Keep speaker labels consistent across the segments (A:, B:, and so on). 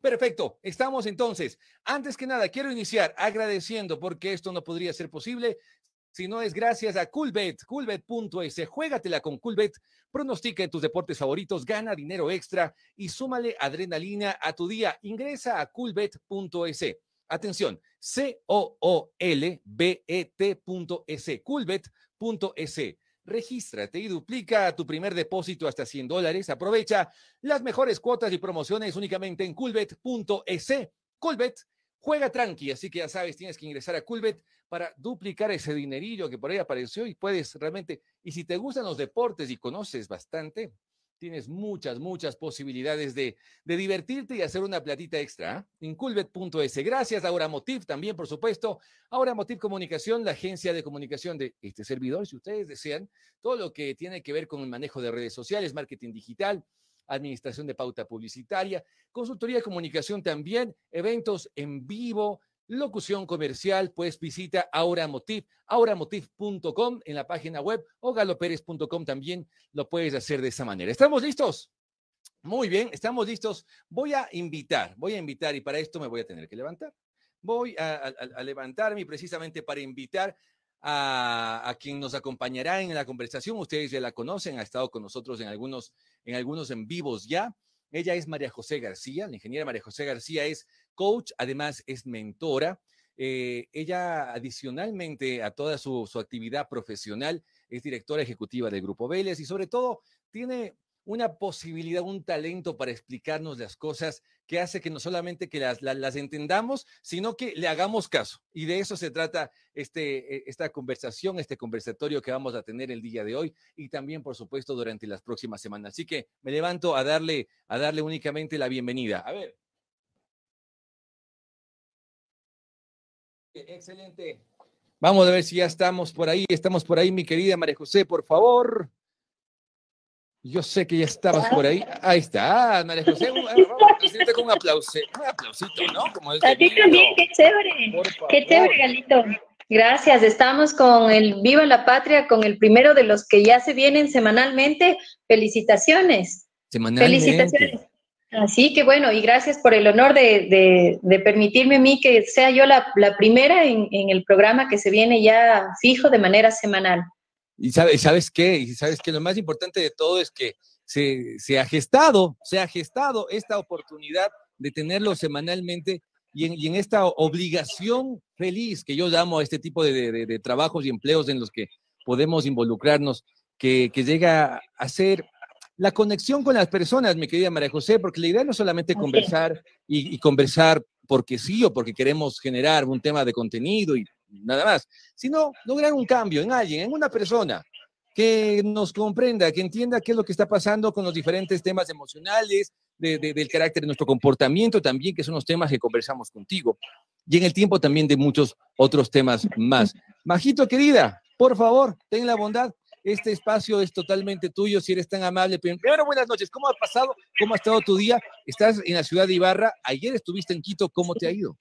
A: Perfecto, estamos entonces. Antes que nada, quiero iniciar agradeciendo porque esto no podría ser posible si no es gracias a Coolbet, coolbet.es. Juégatela con Coolbet, pronostica en tus deportes favoritos, gana dinero extra y súmale adrenalina a tu día. Ingresa a coolbet.es. Atención, C-O-O-L-B-E-T.es, coolbet.es. Regístrate y duplica tu primer depósito hasta 100 dólares. Aprovecha las mejores cuotas y promociones únicamente en coolbet.es. Coolbet, juega tranqui, así que ya sabes, tienes que ingresar a Coolbet para duplicar ese dinerillo que por ahí apareció y puedes realmente, y si te gustan los deportes y conoces bastante, tienes muchas, muchas posibilidades de, de divertirte y hacer una platita extra. en Inculbet.es. Gracias a Motiv también, por supuesto. Ahora Motiv Comunicación, la agencia de comunicación de este servidor, si ustedes desean, todo lo que tiene que ver con el manejo de redes sociales, marketing digital, administración de pauta publicitaria, consultoría de comunicación también, eventos en vivo, locución comercial, pues visita Auramotiv, auramotiv.com en la página web o galoperes.com también lo puedes hacer de esa manera. ¿Estamos listos? Muy bien, estamos listos. Voy a invitar, voy a invitar y para esto me voy a tener que levantar. Voy a, levantarme precisamente para invitar a, a, quien nos acompañará en la conversación. Ustedes ya la conocen, ha estado con nosotros en algunos, en algunos en vivos ya. Ella es María José García, la ingeniera María José García es coach, además es mentora. Eh, ella, adicionalmente a toda su, actividad profesional, es directora ejecutiva del Grupo Vélez y sobre todo tiene una posibilidad, un talento para explicarnos las cosas que hace que no solamente que las, las, entendamos, sino que le hagamos caso. Y de eso se trata este, e, esta conversación, este conversatorio que vamos a tener el día de hoy y también, por supuesto, durante las próximas semanas. Así que me levanto a darle, a darle únicamente la bienvenida. A ver. Excelente. Vamos a ver si ya estamos por ahí. Estamos por ahí, mi querida María José, por favor. Yo sé que ya estabas por ahí. Ahí está, María José. Vamos a con un aplauso, un aplausito, ¿no?
B: Como a ti también, qué chévere. Qué chévere, Galito. Gracias. Estamos con el Viva la Patria, con el primero de los que ya se vienen semanalmente. Felicitaciones.
A: Semanalmente.
B: Felicitaciones. Así que bueno, y gracias por el honor de, permitirme a mí que sea yo la, primera en, el programa que se viene ya fijo de manera semanal.
A: Y sabes, ¿sabes qué? Y sabes que lo más importante de todo es que se, ha gestado, se ha gestado esta oportunidad de tenerlo semanalmente y en, esta obligación feliz que yo llamo a este tipo de, trabajos y empleos en los que podemos involucrarnos, que, que llega a ser la conexión con las personas, mi querida María José, porque la idea no es solamente conversar y, conversar porque sí o porque queremos generar un tema de contenido y nada más, sino lograr un cambio en alguien, en una persona que nos comprenda, que entienda qué es lo que está pasando con los diferentes temas emocionales, del carácter de nuestro comportamiento también, que son los temas que conversamos contigo, y en el tiempo también de muchos otros temas más. Majito, querida, por favor, ten la bondad este espacio es totalmente tuyo, si eres tan amable. Primero, buenas noches. ¿Cómo ha pasado? ¿Cómo ha estado tu día? Estás en la ciudad de Ibarra. Ayer estuviste en Quito. ¿Cómo te ha ido?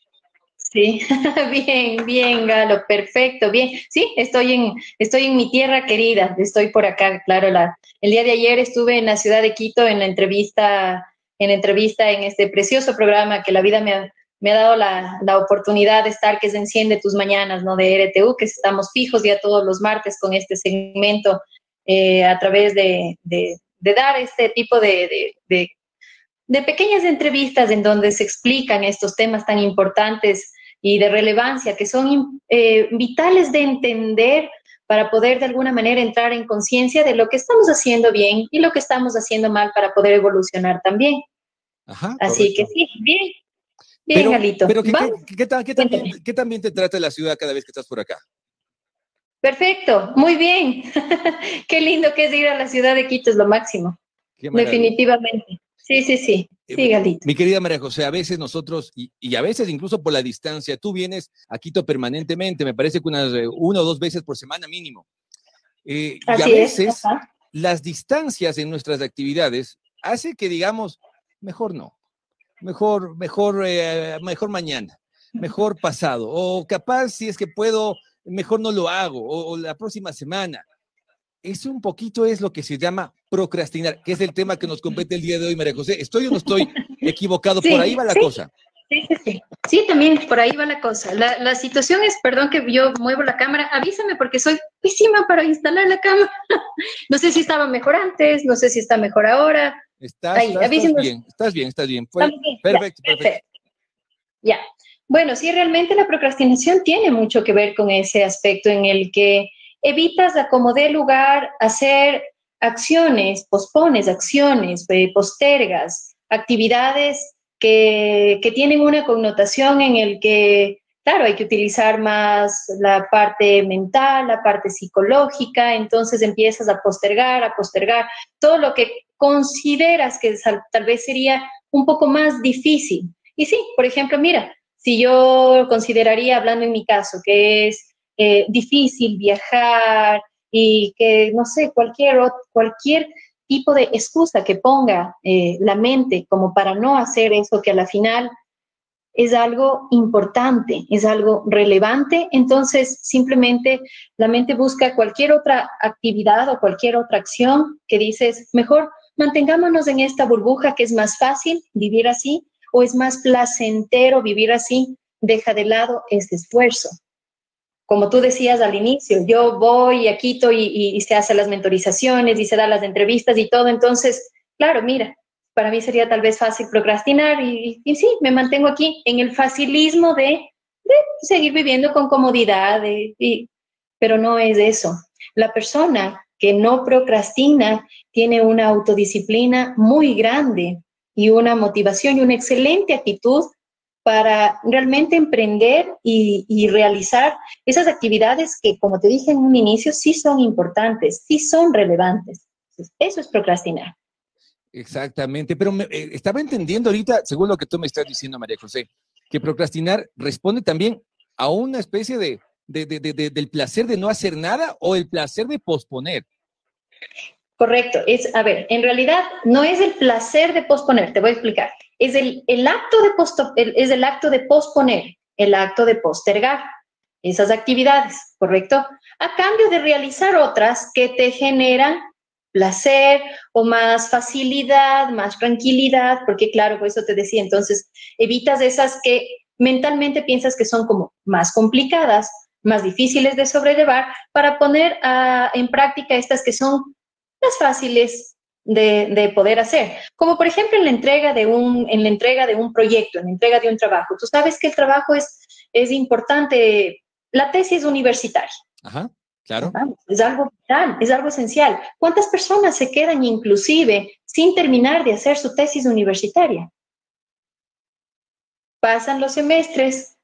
B: Sí, bien, bien, Galo, perfecto, bien. Sí, estoy en, estoy en mi tierra querida, estoy por acá, claro. La, el día de ayer estuve en la ciudad de Quito en la entrevista, en entrevista en este precioso programa que la vida me ha, me ha dado la, la, oportunidad de estar, que se enciende tus mañanas, ¿no? De RTU, que estamos fijos ya todos los martes con este segmento eh, a través de, de, dar este tipo de, de, de, pequeñas entrevistas en donde se explican estos temas tan importantes y de relevancia que son eh, vitales de entender para poder de alguna manera entrar en conciencia de lo que estamos haciendo bien y lo que estamos haciendo mal para poder evolucionar también. Ajá, Así que sí, bien, Bien, Galito.
A: Pero ¿qué, también te trata la ciudad cada vez que estás por acá?
B: Perfecto, muy bien. qué lindo que es ir a la ciudad de Quito, es lo máximo. Definitivamente. Sí, sí, sí. Eh, sí, Galito.
A: Mi querida María José, a veces nosotros, y, a veces incluso por la distancia, tú vienes a Quito permanentemente, me parece que unas eh, una o dos veces por semana mínimo. Eh, y a veces las distancias en nuestras actividades hace que digamos, mejor no mejor, mejor, eh, mejor mañana, mejor pasado, o capaz si es que puedo, mejor no lo hago, o, la próxima semana. Eso un poquito es lo que se llama procrastinar? Que es el tema que nos compete el día de hoy, María José. ¿Estoy o no estoy equivocado? por ahí va la cosa.
B: Sí, sí, sí. Sí, también por ahí va la cosa. La, la, situación es, perdón que yo muevo la cámara, avísame porque soy pésima para instalar la cámara. no sé si estaba mejor antes, no sé si está mejor ahora.
A: Estás, ahí, estás, bien, estás bien, estás bien. perfecto, perfecto.
B: Ya. Bueno, sí, realmente la procrastinación tiene mucho que ver con ese aspecto en el que evitas a como dé lugar hacer acciones, pospones acciones, eh, postergas actividades que, que, tienen una connotación en el que, claro, hay que utilizar más la parte mental, la parte psicológica, entonces empiezas a postergar, a postergar todo lo que consideras que tal vez sería un poco más difícil. Y sí, por ejemplo, mira, si yo consideraría, hablando en mi caso, que es eh, difícil viajar y que, no sé, cualquier, cualquier tipo de excusa que ponga eh, la mente como para no hacer eso que a la final es algo importante, es algo relevante, entonces simplemente la mente busca cualquier otra actividad o cualquier otra acción que dices, mejor mantengámonos en esta burbuja que es más fácil vivir así o es más placentero vivir así, deja de lado ese esfuerzo. Como tú decías al inicio, yo voy a Quito y, se hacen las mentorizaciones y se dan las entrevistas y todo, entonces, claro, mira, para mí sería tal vez fácil procrastinar y, sí, me mantengo aquí en el facilismo de, seguir viviendo con comodidad, pero no es eso. La persona que no procrastina tiene una autodisciplina muy grande y una motivación y una excelente actitud para realmente emprender y, realizar esas actividades que, como te dije en un inicio, sí son importantes, sí son relevantes. Eso es procrastinar.
A: Exactamente, pero eh, estaba entendiendo ahorita, según lo que tú me estás diciendo, María José, que procrastinar responde también a una especie de, del placer de no hacer nada o el placer de posponer.
B: Correcto, es, a ver, en realidad no es el placer de posponer, te voy a explicar, es el, el acto, de posto, es el acto de posponer, el acto de postergar esas actividades, ¿correcto? A cambio de realizar otras que te generan placer o más facilidad, más tranquilidad, porque claro, por eso te decía, entonces evitas esas que mentalmente piensas que son como más complicadas, más difíciles de sobrellevar, para poner en práctica estas que son más fáciles de, poder hacer. Como por ejemplo en la entrega de un, en la entrega de un proyecto, en la entrega de un trabajo. Tú sabes que el trabajo es, es importante, la tesis universitaria.
A: Ajá, claro.
B: Es algo vital, es algo esencial. ¿Cuántas personas se quedan inclusive sin terminar de hacer su tesis universitaria? Pasan los semestres,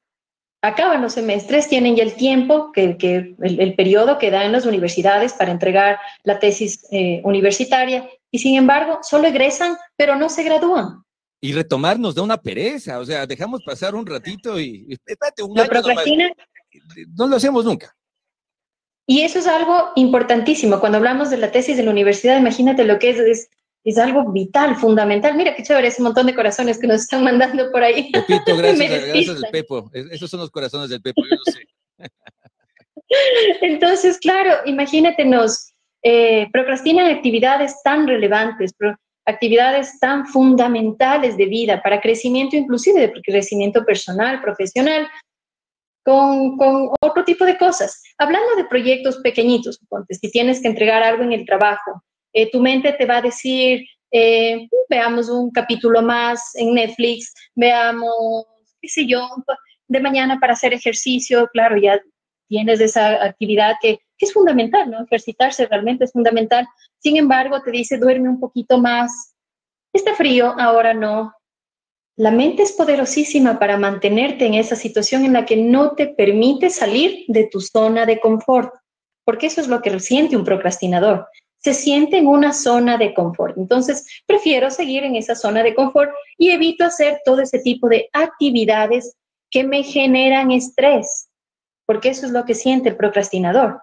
B: acaban los semestres, tienen ya el tiempo, que, que el, periodo que dan las universidades para entregar la tesis eh, universitaria, y sin embargo, solo egresan, pero no se gradúan.
A: Y retomar nos da una pereza, o sea, dejamos pasar un ratito y espérate un
B: ¿Lo procrastina?
A: No lo hacemos nunca.
B: Y eso es algo importantísimo. Cuando hablamos de la tesis de la universidad, imagínate lo que es, es es algo vital, fundamental. Mira qué chévere ese montón de corazones que nos están mandando por ahí.
A: Pepito, gracias, gracias al Pepo. Esos son los corazones del Pepo, yo lo sé.
B: Entonces, claro, imagínate, nos eh, procrastinan actividades tan relevantes, actividades tan fundamentales de vida para crecimiento, inclusive de crecimiento personal, profesional, con, otro tipo de cosas. Hablando de proyectos pequeñitos, si tienes que entregar algo en el trabajo, eh, tu mente te va a decir, eh, veamos un capítulo más en Netflix, veamos, qué sé yo, de mañana para hacer ejercicio, claro, ya tienes esa actividad que, es fundamental, ¿no? Ejercitarse realmente es fundamental. Sin embargo, te dice, duerme un poquito más, está frío, ahora no. La mente es poderosísima para mantenerte en esa situación en la que no te permite salir de tu zona de confort, porque eso es lo que siente un procrastinador se siente en una zona de confort. Entonces, prefiero seguir en esa zona de confort y evito hacer todo ese tipo de actividades que me generan estrés, porque eso es lo que siente el procrastinador.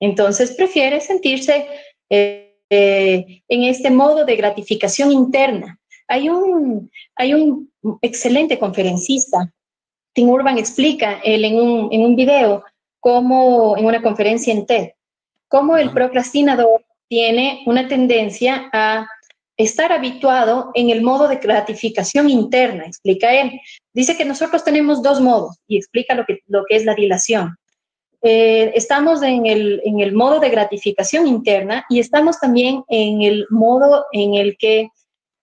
B: Entonces, prefiere sentirse eh, eh, en este modo de gratificación interna. Hay un, hay un excelente conferencista, Tim Urban explica él en un, en un video, cómo en una conferencia en TED, cómo el procrastinador tiene una tendencia a estar habituado en el modo de gratificación interna, explica él. Dice que nosotros tenemos dos modos y explica lo que, lo que es la dilación. Eh, estamos en el, en el modo de gratificación interna y estamos también en el modo en el que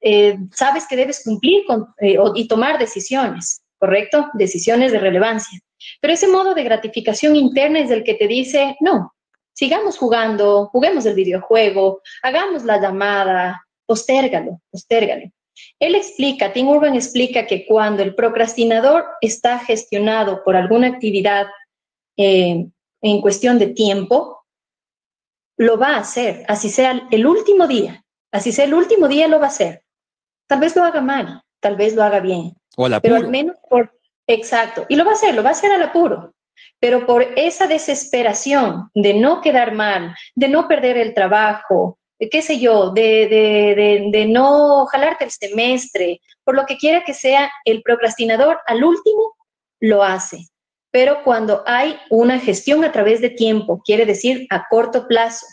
B: eh, sabes que debes cumplir con, eh, y tomar decisiones, ¿correcto? Decisiones de relevancia. Pero ese modo de gratificación interna es el que te dice, no, sigamos jugando, juguemos el videojuego, hagamos la llamada, postérgalo, postérgalo. Él explica, Tim Urban explica que cuando el procrastinador está gestionado por alguna actividad eh, en cuestión de tiempo, lo va a hacer, así sea el último día, así sea el último día lo va a hacer. Tal vez lo haga mal, tal vez lo haga bien, pero al menos por, exacto, y lo va a hacer, lo va a hacer al apuro, pero por esa desesperación de no quedar mal, de no perder el trabajo, qué sé yo, de, no jalarte el semestre, por lo que quiera que sea, el procrastinador al último lo hace. Pero cuando hay una gestión a través de tiempo, quiere decir a corto plazo,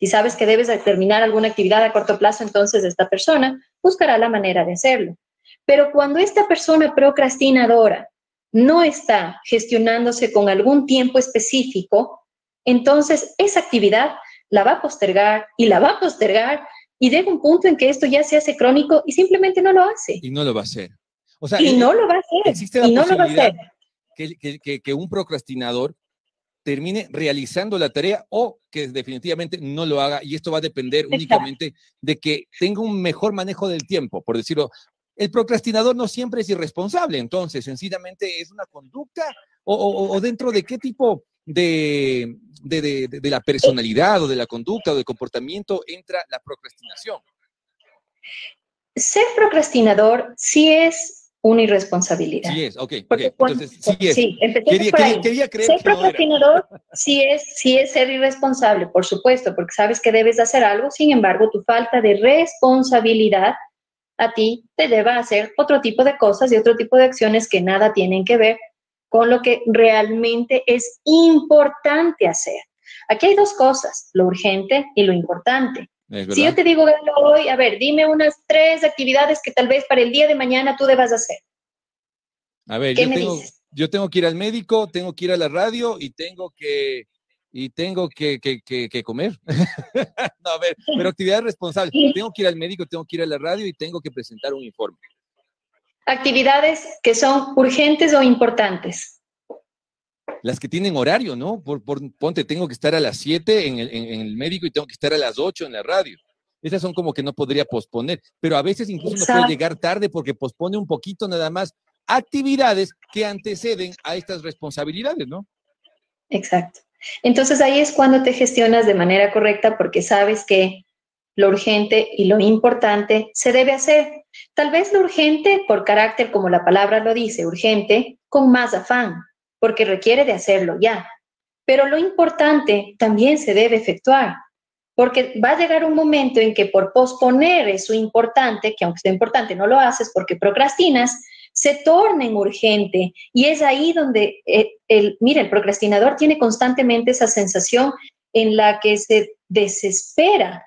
B: si sabes que debes terminar alguna actividad a corto plazo, entonces esta persona buscará la manera de hacerlo. Pero cuando esta persona procrastinadora no está gestionándose con algún tiempo específico, entonces esa actividad la va a postergar y la va a postergar y llega un punto en que esto ya se hace crónico y simplemente no lo hace.
A: Y no lo va a hacer.
B: O sea, y no lo va a hacer.
A: Existe la posibilidad Que, que, un procrastinador termine realizando la tarea o que definitivamente no lo haga. Y esto va a depender únicamente de que tenga un mejor manejo del tiempo, por decirlo. El procrastinador no siempre es irresponsable, entonces, sencillamente es una conducta o, o dentro de qué tipo de, de, la personalidad o de la conducta o del comportamiento entra la procrastinación.
B: Ser procrastinador sí es una irresponsabilidad.
A: Sí es, ok. Entonces, sí es.
B: Sí, quería, creer ser procrastinador sí, es, sí es ser irresponsable, por supuesto, porque sabes que debes hacer algo, sin embargo, tu falta de responsabilidad a ti te lleva a hacer otro tipo de cosas y otro tipo de acciones que nada tienen que ver con lo que realmente es importante hacer. Aquí hay dos cosas, lo urgente y lo importante. Si yo te digo hoy, a ver, dime unas tres actividades que tal vez para el día de mañana tú debas hacer.
A: A ver, yo tengo, yo tengo que ir al médico, tengo que ir a la radio y tengo que y tengo que, que, comer. no, a ver, pero actividad responsable. Tengo que ir al médico, tengo que ir a la radio y tengo que presentar un informe
B: actividades que son urgentes o importantes.
A: Las que tienen horario, ¿no? Por, ponte, tengo que estar a las 7 en el, médico y tengo que estar a las 8 en la radio. Esas son como que no podría posponer, pero a veces incluso no puede llegar tarde porque pospone un poquito nada más actividades que anteceden a estas responsabilidades, ¿no?
B: Exacto. Entonces ahí es cuando te gestionas de manera correcta porque sabes que lo urgente y lo importante se debe hacer. Tal vez lo urgente, por carácter como la palabra lo dice, urgente, con más afán, porque requiere de hacerlo ya. Pero lo importante también se debe efectuar, porque va a llegar un momento en que por posponer eso importante, que aunque sea importante no lo haces porque procrastinas, se torna en urgente. Y es ahí donde, eh, el, el procrastinador tiene constantemente esa sensación en la que se desespera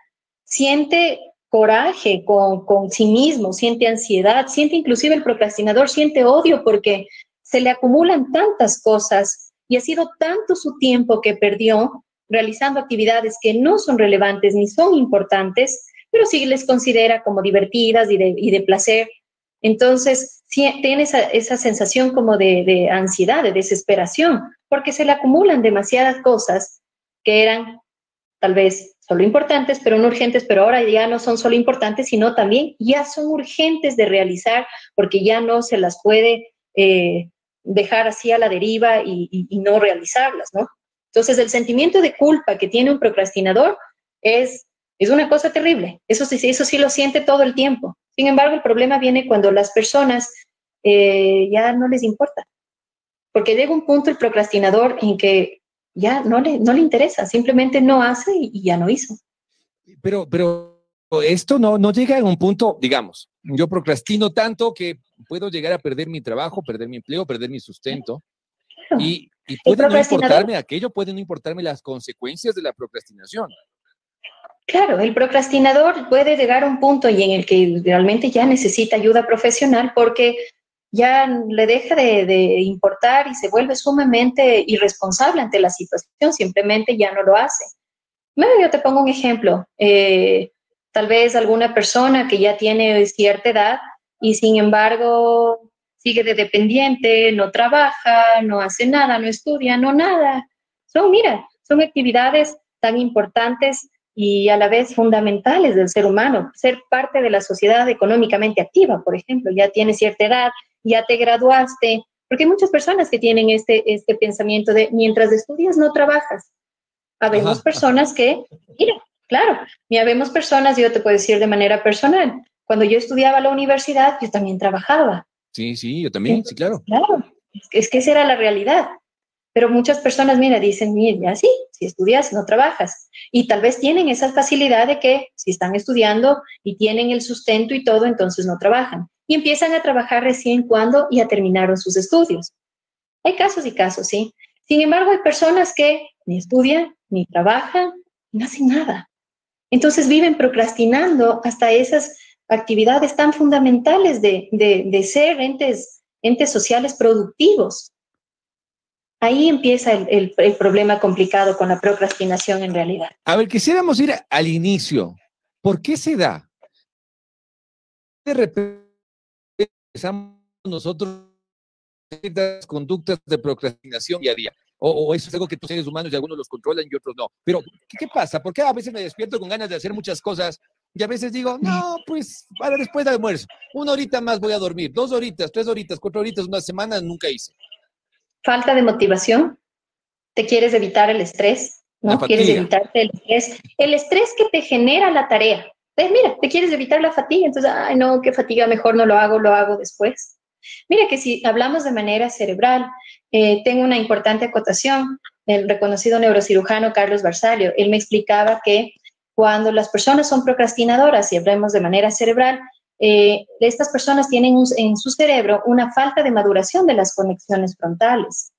B: siente coraje con, con sí mismo, siente ansiedad, siente inclusive el procrastinador, siente odio porque se le acumulan tantas cosas y ha sido tanto su tiempo que perdió realizando actividades que no son relevantes ni son importantes, pero sí les considera como divertidas y de, y de placer. Entonces, tiene esa, esa sensación como de, de, ansiedad, de desesperación, porque se le acumulan demasiadas cosas que eran tal vez solo importantes, pero no urgentes, pero ahora ya no son solo importantes, sino también ya son urgentes de realizar porque ya no se las puede eh, dejar así a la deriva y, no realizarlas, ¿no? Entonces, el sentimiento de culpa que tiene un procrastinador es, es una cosa terrible. Eso sí, eso sí lo siente todo el tiempo. Sin embargo, el problema viene cuando las personas eh, ya no les importa. Porque llega un punto el procrastinador en que ya no le, no le interesa, simplemente no hace y, ya no hizo.
A: Pero, pero esto no, no llega a un punto, digamos, yo procrastino tanto que puedo llegar a perder mi trabajo, perder mi empleo, perder mi sustento. Y, y puede no importarme aquello, puede no importarme las consecuencias de la procrastinación.
B: Claro, el procrastinador puede llegar a un punto y en el que realmente ya necesita ayuda profesional porque ya le deja de, importar y se vuelve sumamente irresponsable ante la situación, simplemente ya no lo hace. Bueno, yo te pongo un ejemplo. Eh, tal vez alguna persona que ya tiene cierta edad y sin embargo sigue de dependiente, no trabaja, no hace nada, no estudia, no nada. Son, mira, son actividades tan importantes y a la vez fundamentales del ser humano. Ser parte de la sociedad económicamente activa, por ejemplo, ya tienes cierta edad, ya te graduaste, porque hay muchas personas que tienen este, este pensamiento de mientras estudias no trabajas. Habemos personas que, mira, claro, y habemos personas, yo te puedo decir de manera personal, cuando yo estudiaba la universidad, yo también trabajaba.
A: Sí, sí, yo también, sí, claro.
B: Claro, es que esa era la realidad. Pero muchas personas, mira, dicen, mira, sí, si estudias, no trabajas. Y tal vez tienen esa facilidad de que si están estudiando y tienen el sustento y todo, entonces no trabajan. Y empiezan a trabajar recién cuando ya terminaron sus estudios. Hay casos y casos, sí. Sin embargo, hay personas que ni estudian, ni trabajan, no hacen nada. Entonces viven procrastinando hasta esas actividades tan fundamentales de, de, ser entes, entes sociales productivos. Ahí empieza el, el, problema complicado con la procrastinación en realidad.
A: A ver, quisiéramos ir al inicio. ¿Por qué se da? De repente empezamos nosotros conductas de procrastinación día a día. O, eso es algo que los seres humanos y algunos los controlan y otros no. Pero, ¿qué, pasa? ¿Por qué a veces me despierto con ganas de hacer muchas cosas y a veces digo, no, pues para después del almuerzo, una horita más voy a dormir, dos horitas, tres horitas, cuatro horitas, una semana nunca hice?
B: falta de motivación, te quieres evitar el estrés, ¿no? Quieres evitarte el estrés, el estrés que te genera la tarea. mira, te quieres evitar la fatiga, entonces, ay, no, qué fatiga, mejor no lo hago, lo hago después. Mira que si hablamos de manera cerebral, eh, tengo una importante acotación. El reconocido neurocirujano Carlos Barsalio, él me explicaba que cuando las personas son procrastinadoras, y hablamos de manera cerebral, eh, estas personas tienen en su cerebro una falta de maduración de las conexiones frontales.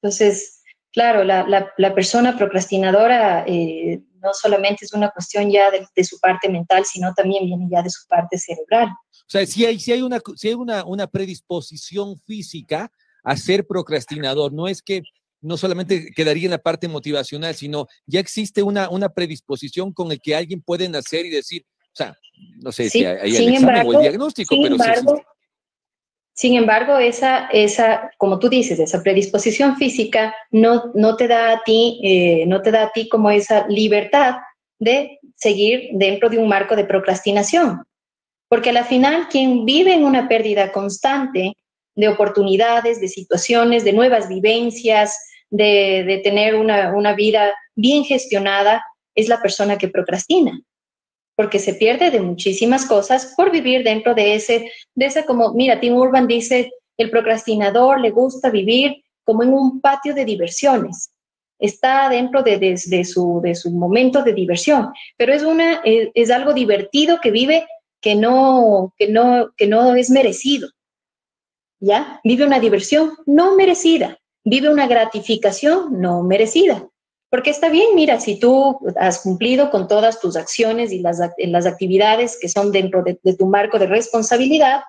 B: Entonces, claro, la, persona procrastinadora eh, no solamente es una cuestión ya de, su parte mental, sino también viene ya de su parte cerebral.
A: O sea, si hay, si hay, una, si hay una, una predisposición física a ser procrastinador, no es que no solamente quedaría en la parte motivacional, sino ya existe una, una predisposición con el que alguien puede nacer y decir, o sea, no sé si hay el examen o el diagnóstico, pero sí
B: Sin embargo, esa, esa, como tú dices, esa predisposición física no, no, te da a ti, eh, no te da a ti como esa libertad de seguir dentro de un marco de procrastinación. Porque al final, quien vive en una pérdida constante de oportunidades, de situaciones, de nuevas vivencias, de, de tener una, una vida bien gestionada, es la persona que procrastina porque se pierde de muchísimas cosas por vivir dentro de ese, de ese como, mira, Tim Urban dice, el procrastinador le gusta vivir como en un patio de diversiones. Está dentro de, su, de su momento de diversión, pero es, una, es, algo divertido que vive que no, que, no, que no es merecido. ¿Ya? Vive una diversión no merecida, vive una gratificación no merecida. Porque está bien, mira, si tú has cumplido con todas tus acciones y las, las actividades que son dentro de, tu marco de responsabilidad,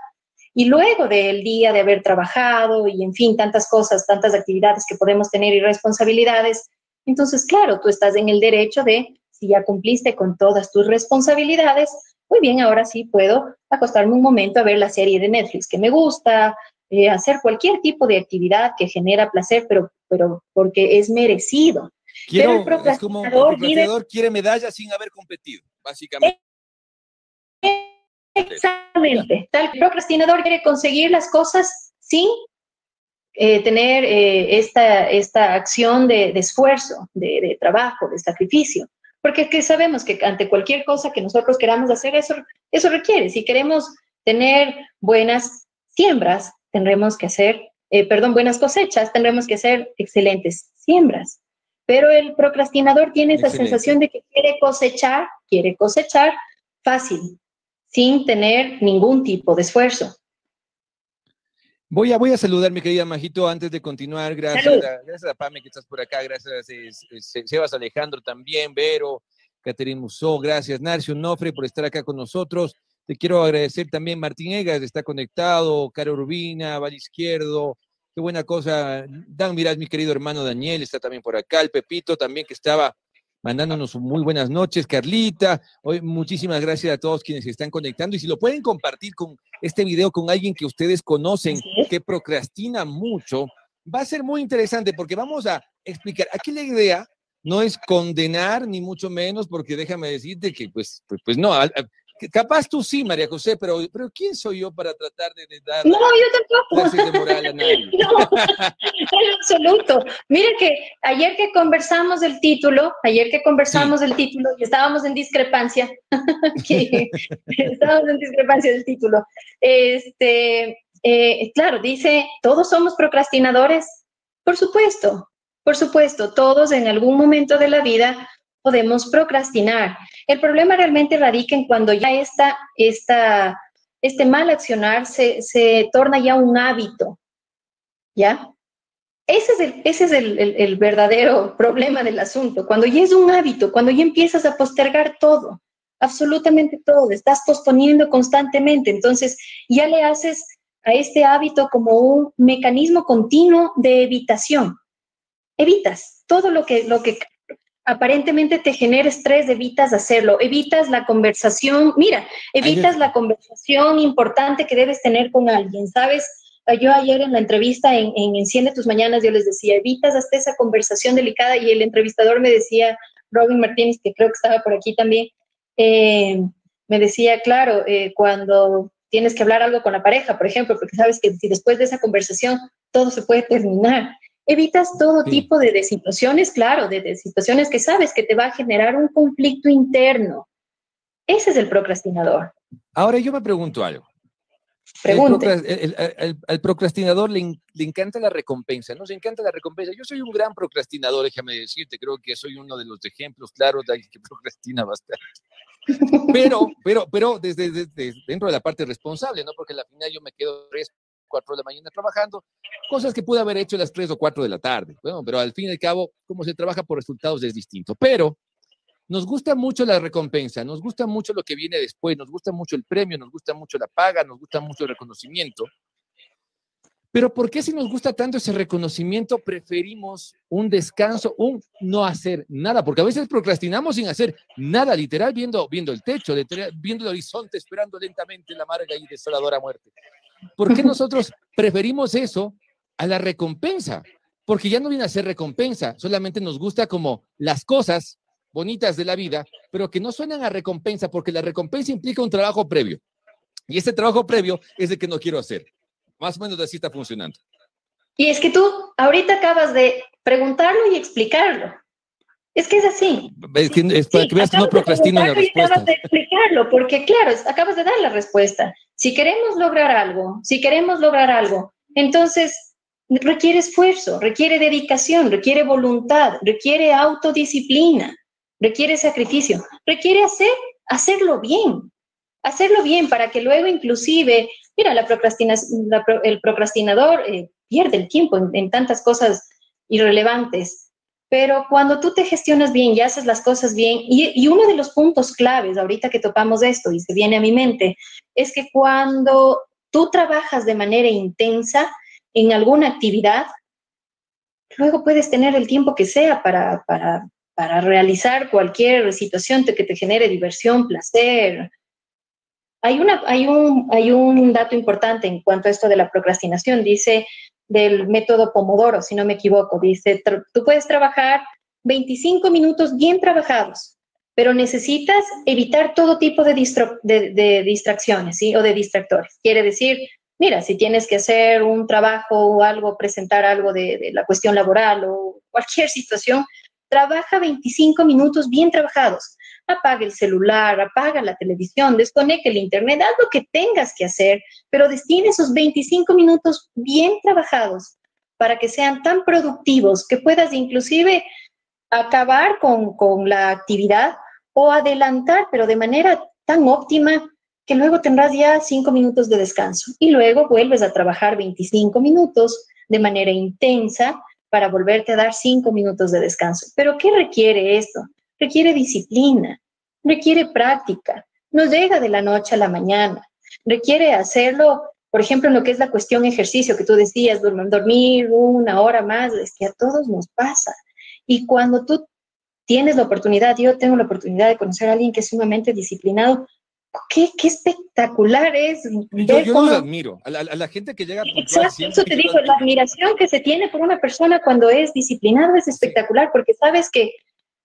B: y luego del día de haber trabajado y, en fin, tantas cosas, tantas actividades que podemos tener y responsabilidades, entonces, claro, tú estás en el derecho de, si ya cumpliste con todas tus responsabilidades, muy bien, ahora sí puedo acostarme un momento a ver la serie de Netflix que me gusta, eh, hacer cualquier tipo de actividad que genera placer, pero, pero porque es merecido.
A: Quiero, el procrastinador, es como quiere medalla sin haber competido, básicamente.
B: Exactamente. El procrastinador quiere conseguir las cosas sin eh, tener eh, esta, esta acción de, esfuerzo, de, trabajo, de sacrificio. Porque que sabemos que ante cualquier cosa que nosotros queramos hacer, eso, eso requiere. Si queremos tener buenas siembras, tendremos que hacer, eh, perdón, buenas cosechas, tendremos que hacer excelentes siembras. Pero el procrastinador tiene esa sensación de que quiere cosechar, quiere cosechar fácil, sin tener ningún tipo de esfuerzo.
A: Voy a, voy a saludar, mi querida Majito, antes de continuar. Gracias, a, gracias a Pame que estás por acá, gracias a Sebas Alejandro también, Vero, Caterina Musó, gracias. Narcio Nofre por estar acá con nosotros. Te quiero agradecer también Martín Egas, está conectado, Caro Urbina, Valle Izquierdo, qué buena cosa. Dan Mirás, mi querido hermano Daniel, está también por acá, el Pepito también que estaba mandándonos muy buenas noches, Carlita. Hoy muchísimas gracias a todos quienes se están conectando y si lo pueden compartir con este video con alguien que ustedes conocen, que procrastina mucho, va a ser muy interesante porque vamos a explicar. Aquí la idea no es condenar ni mucho menos, porque déjame decirte que pues, pues, pues no, Capaz tú sí, María José, pero, pero ¿quién soy yo para tratar de, dar
B: no, yo
A: tampoco. de moral a nadie?
B: no, en absoluto. Mire que ayer que conversamos del título, ayer que conversamos del título y estábamos en discrepancia, estábamos en discrepancia del título, este, eh, claro, dice, todos somos procrastinadores. Por supuesto, por supuesto, todos en algún momento de la vida podemos procrastinar. El problema realmente radica en cuando ya esta, esta, este mal accionar se, se torna ya un hábito, ¿ya? Ese es, el, ese es el, el, verdadero problema del asunto, cuando ya es un hábito, cuando ya empiezas a postergar todo, absolutamente todo, estás posponiendo constantemente, entonces ya le haces a este hábito como un mecanismo continuo de evitación. Evitas todo lo que, lo que aparentemente te genera estrés, evitas hacerlo, evitas la conversación, mira, evitas la conversación importante que debes tener con alguien, ¿sabes? Yo ayer en la entrevista en, Enciende tus Mañanas, yo les decía, evitas hasta esa conversación delicada y el entrevistador me decía, Robin Martínez, que creo que estaba por aquí también, eh, me decía, claro, eh, cuando tienes que hablar algo con la pareja, por ejemplo, porque sabes que si después de esa conversación todo se puede terminar evitas todo tipo de, situaciones, claro, de, situaciones que sabes que te va a generar un conflicto interno. Ese es el procrastinador.
A: Ahora yo me pregunto algo. al procrastinador le, encanta la recompensa, ¿no? Se encanta la recompensa. Yo soy un gran procrastinador, déjame decirte, creo que soy uno de los ejemplos claros de alguien que procrastina bastante. Pero, pero, pero desde, desde, dentro de la parte responsable, ¿no? Porque al final yo me quedo 4 de la mañana trabajando, cosas que pude haber hecho a las 3 o 4 de la tarde. Bueno, pero al fin y al cabo, como se trabaja por resultados es distinto. Pero nos gusta mucho la recompensa, nos gusta mucho lo que viene después, nos gusta mucho el premio, nos gusta mucho la paga, nos gusta mucho el reconocimiento. Pero ¿por qué si nos gusta tanto ese reconocimiento preferimos un descanso, un no hacer nada? Porque a veces procrastinamos sin hacer nada, literal, viendo, viendo el techo, viendo el horizonte, esperando lentamente la amarga y desoladora muerte. ¿Por qué nosotros preferimos eso a la recompensa? Porque ya no viene a ser recompensa, solamente nos gusta como las cosas bonitas de la vida, pero que no suenan a recompensa, porque la recompensa implica un trabajo previo. Y ese trabajo previo es el que no quiero hacer. Más o menos así está funcionando.
B: Y es que tú ahorita acabas de preguntarlo y explicarlo. Es que es así.
A: Es, que, es para que veas que no procrastino la respuesta.
B: Acabas de explicarlo, porque claro, acabas de dar la respuesta. Si queremos lograr algo, si queremos lograr algo, entonces requiere esfuerzo, requiere dedicación, requiere voluntad, requiere autodisciplina, requiere sacrificio, requiere hacer, hacerlo bien, hacerlo bien para que luego inclusive, mira, la procrastinación, el procrastinador eh, pierde el tiempo en tantas cosas irrelevantes pero cuando tú te gestionas bien y haces las cosas bien, y, uno de los puntos claves, ahorita que topamos esto y se viene a mi mente, es que cuando tú trabajas de manera intensa en alguna actividad, luego puedes tener el tiempo que sea para, para, para realizar cualquier situación que te genere diversión, placer. Hay, una, hay, un, hay un dato importante en cuanto a esto de la procrastinación. Dice del método Pomodoro, si no me equivoco. Dice, tú puedes trabajar 25 minutos bien trabajados, pero necesitas evitar todo tipo de, distracciones ¿sí? o de distractores. Quiere decir, mira, si tienes que hacer un trabajo o algo, presentar algo de la cuestión laboral o cualquier situación, trabaja 25 minutos bien trabajados apaga el celular, apaga la televisión, desconecta el internet, haz lo que tengas que hacer, pero destine esos 25 minutos bien trabajados para que sean tan productivos que puedas inclusive acabar con, con la actividad o adelantar, pero de manera tan óptima que luego tendrás ya cinco minutos de descanso y luego vuelves a trabajar 25 minutos de manera intensa para volverte a dar cinco minutos de descanso. Pero ¿qué requiere esto? Requiere disciplina, requiere práctica, no llega de la noche a la mañana, requiere hacerlo, por ejemplo, en lo que es la cuestión ejercicio que tú decías, dormir una hora más, es que a todos nos pasa. Y cuando tú tienes la oportunidad, yo tengo la oportunidad de conocer a alguien que es sumamente disciplinado, qué, qué espectacular es.
A: Yo, yo los admiro, a la, gente que llega.
B: Exacto, eso te digo, la admiración que se tiene por una persona cuando es disciplinado es espectacular, porque sabes que,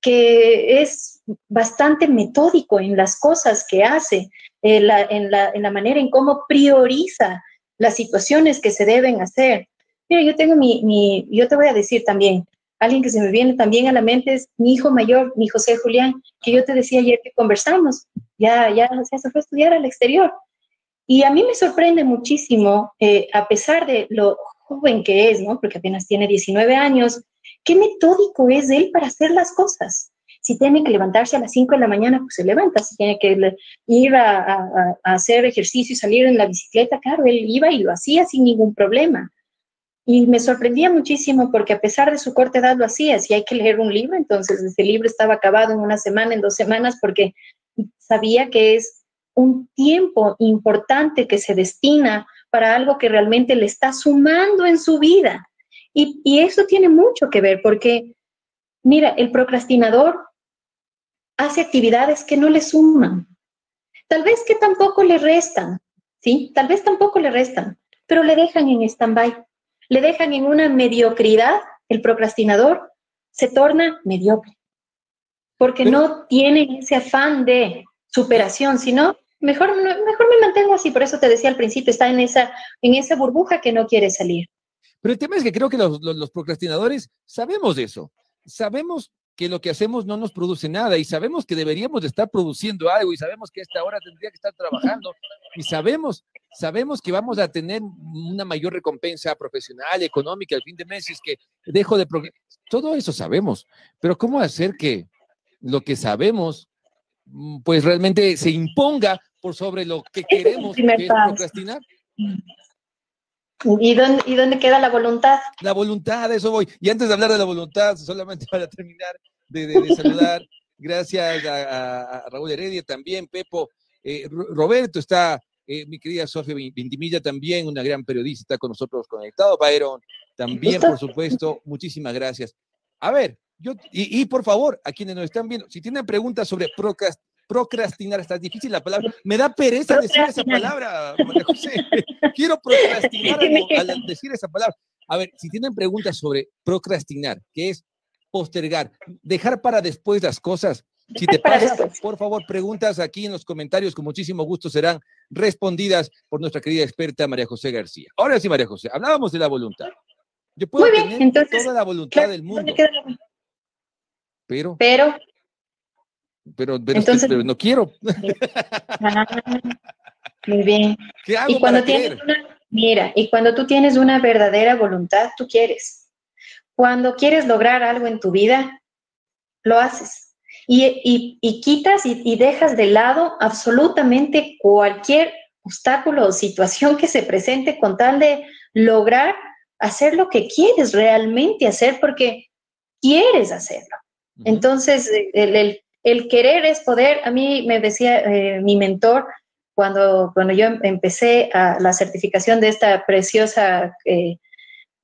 B: que es bastante metódico en las cosas que hace, en la, en, la, manera en cómo prioriza las situaciones que se deben hacer. Mira, yo tengo mi, mi, yo te voy a decir también, alguien que se me viene también a la mente es mi hijo mayor, mi José Julián, que yo te decía ayer que conversamos, ya, ya, se fue a estudiar al exterior. Y a mí me sorprende muchísimo, eh, a pesar de lo joven que es, ¿no? Porque apenas tiene 19 años, qué metódico es él para hacer las cosas. Si tiene que levantarse a las 5 de la mañana, pues se levanta. Si tiene que ir a, a, hacer ejercicio y salir en la bicicleta, claro, él iba y lo hacía sin ningún problema. Y me sorprendía muchísimo porque a pesar de su corta edad lo hacía. Si hay que leer un libro, entonces ese libro estaba acabado en una semana, en dos semanas, porque sabía que es un tiempo importante que se destina para algo que realmente le está sumando en su vida. Y, y eso tiene mucho que ver porque, mira, el procrastinador hace actividades que no le suman. Tal vez que tampoco le restan, ¿sí? Tal vez tampoco le restan, pero le dejan en stand-by le dejan en una mediocridad, el procrastinador se torna mediocre, porque no tiene ese afán de superación, sino mejor, mejor me mantengo así, por eso te decía al principio, está en esa, en esa burbuja que no quiere salir.
A: Pero el tema es que creo que los, los procrastinadores sabemos eso, sabemos que lo que hacemos no nos produce nada y sabemos que deberíamos de estar produciendo algo y sabemos que a esta hora tendría que estar trabajando y sabemos, sabemos que vamos a tener una mayor recompensa profesional, económica al fin de mes, es que dejo de... Todo eso sabemos, pero ¿cómo hacer que lo que sabemos mm, pues realmente se imponga por sobre lo que queremos, que es procrastinar?
B: ¿Y dónde, ¿Y dónde queda la voluntad?
A: La voluntad, eso voy. Y antes de hablar de la voluntad, solamente para terminar de, saludar, gracias a, Raúl Heredia también, Pepo. Eh, Roberto está, eh, mi querida Sofía Vintimilla también, una gran periodista, con nosotros conectado. Byron, también, por supuesto, muchísimas gracias. A ver, yo, y, por favor, a quienes nos están viendo, si tienen preguntas sobre procrastinación, procrastinar, está difícil la palabra. Me da pereza decir esa palabra, María José. Quiero procrastinar al, decir esa palabra. A ver, si tienen preguntas sobre procrastinar, que es postergar, dejar para después las cosas. Si te pasa, por favor, preguntas aquí en los comentarios, con muchísimo gusto serán respondidas por nuestra querida experta María José García. Ahora sí, María José, hablábamos de la voluntad. Yo puedo tener toda la voluntad del mundo. Pero,
B: pero
A: pero, Entonces, no quiero.
B: Ah, muy bien. y cuando tienes una, mira, y cuando tú tienes una verdadera voluntad, tú quieres. Cuando quieres lograr algo en tu vida, lo haces. Y, y, quitas y, y dejas de lado absolutamente cualquier obstáculo o situación que se presente con tal de lograr hacer lo que quieres realmente hacer porque quieres hacerlo. Entonces, el, el, el querer es poder. A mí me decía eh, mi mentor cuando, cuando yo empecé a la certificación de esta preciosa eh,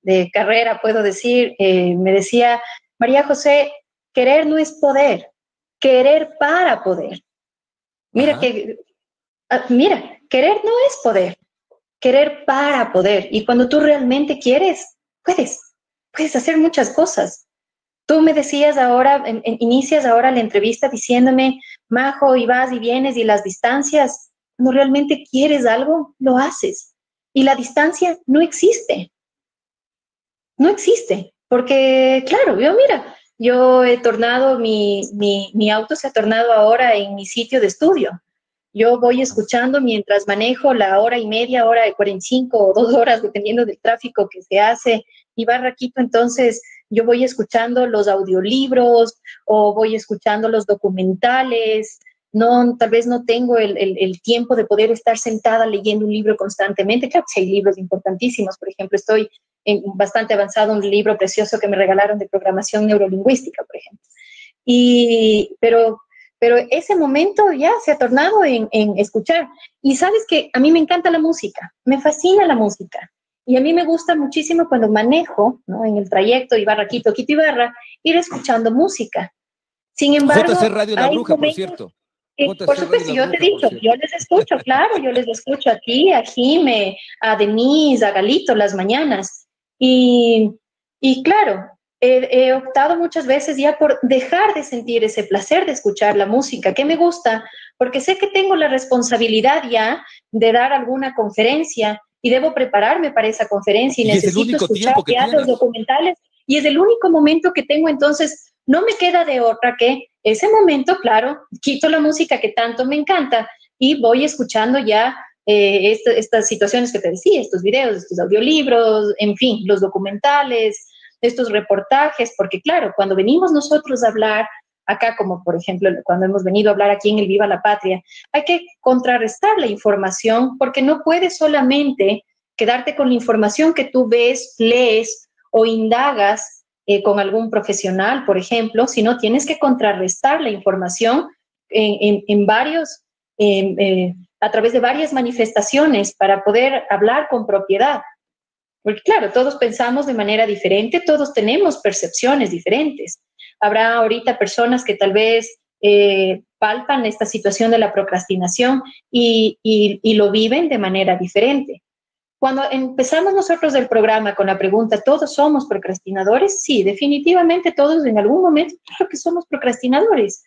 B: de carrera, puedo decir, eh, me decía, María José, querer no es poder, querer para poder. Mira que, ah, mira, querer no es poder, querer para poder. Y cuando tú realmente quieres, puedes, puedes hacer muchas cosas. Tú me decías ahora, inicias ahora la entrevista diciéndome, Majo, y vas y vienes y las distancias, no realmente quieres algo, lo haces. Y la distancia no existe. No existe. Porque, claro, yo mira, yo he tornado, mi, mi, mi auto se ha tornado ahora en mi sitio de estudio. Yo voy escuchando mientras manejo la hora y media, hora de 45 o dos horas, dependiendo del tráfico que se hace, y va Raquito, entonces yo voy escuchando los audiolibros o voy escuchando los documentales, no, tal vez no tengo el, el, tiempo de poder estar sentada leyendo un libro constantemente. Claro que hay libros importantísimos, por ejemplo, estoy en, bastante avanzado un libro precioso que me regalaron de programación neurolingüística, por ejemplo. Y, pero, pero ese momento ya se ha tornado en, en escuchar. Y sabes que a mí me encanta la música, me fascina la música. Y a mí me gusta muchísimo cuando manejo, ¿no? En el trayecto Ibarra, Quito, Quito, Ibarra, ir escuchando música. Sin embargo,
A: JC Radio La Bruja, por cierto.
B: por supuesto, yo te he dicho, yo les escucho, claro, yo les escucho a ti, a Jime, a Denise, a Galito las mañanas. Y, y claro, he, optado muchas veces ya por dejar de sentir ese placer de escuchar la música que me gusta, porque sé que tengo la responsabilidad ya de dar alguna conferencia y debo prepararme para esa conferencia y, necesito escuchar teatros documentales y es el único momento que tengo, entonces no me queda de otra que ese momento, claro, quito la música que tanto me encanta y voy escuchando ya eh, estas situaciones que te decía, estos videos, estos audiolibros, en fin, los documentales, estos reportajes, porque claro, cuando venimos nosotros a hablar acá, como por ejemplo cuando hemos venido a hablar aquí en el Viva la Patria, hay que contrarrestar la información porque no puedes solamente quedarte con la información que tú ves, lees o indagas eh, con algún profesional, por ejemplo, sino tienes que contrarrestar la información en, varios, eh, a través de varias manifestaciones para poder hablar con propiedad. Porque claro, todos pensamos de manera diferente, todos tenemos percepciones diferentes. Habrá ahorita personas que tal vez eh, palpan esta situación de la procrastinación y, lo viven de manera diferente. Cuando empezamos nosotros el programa con la pregunta, ¿todos somos procrastinadores? Sí, definitivamente todos en algún momento creo que somos procrastinadores,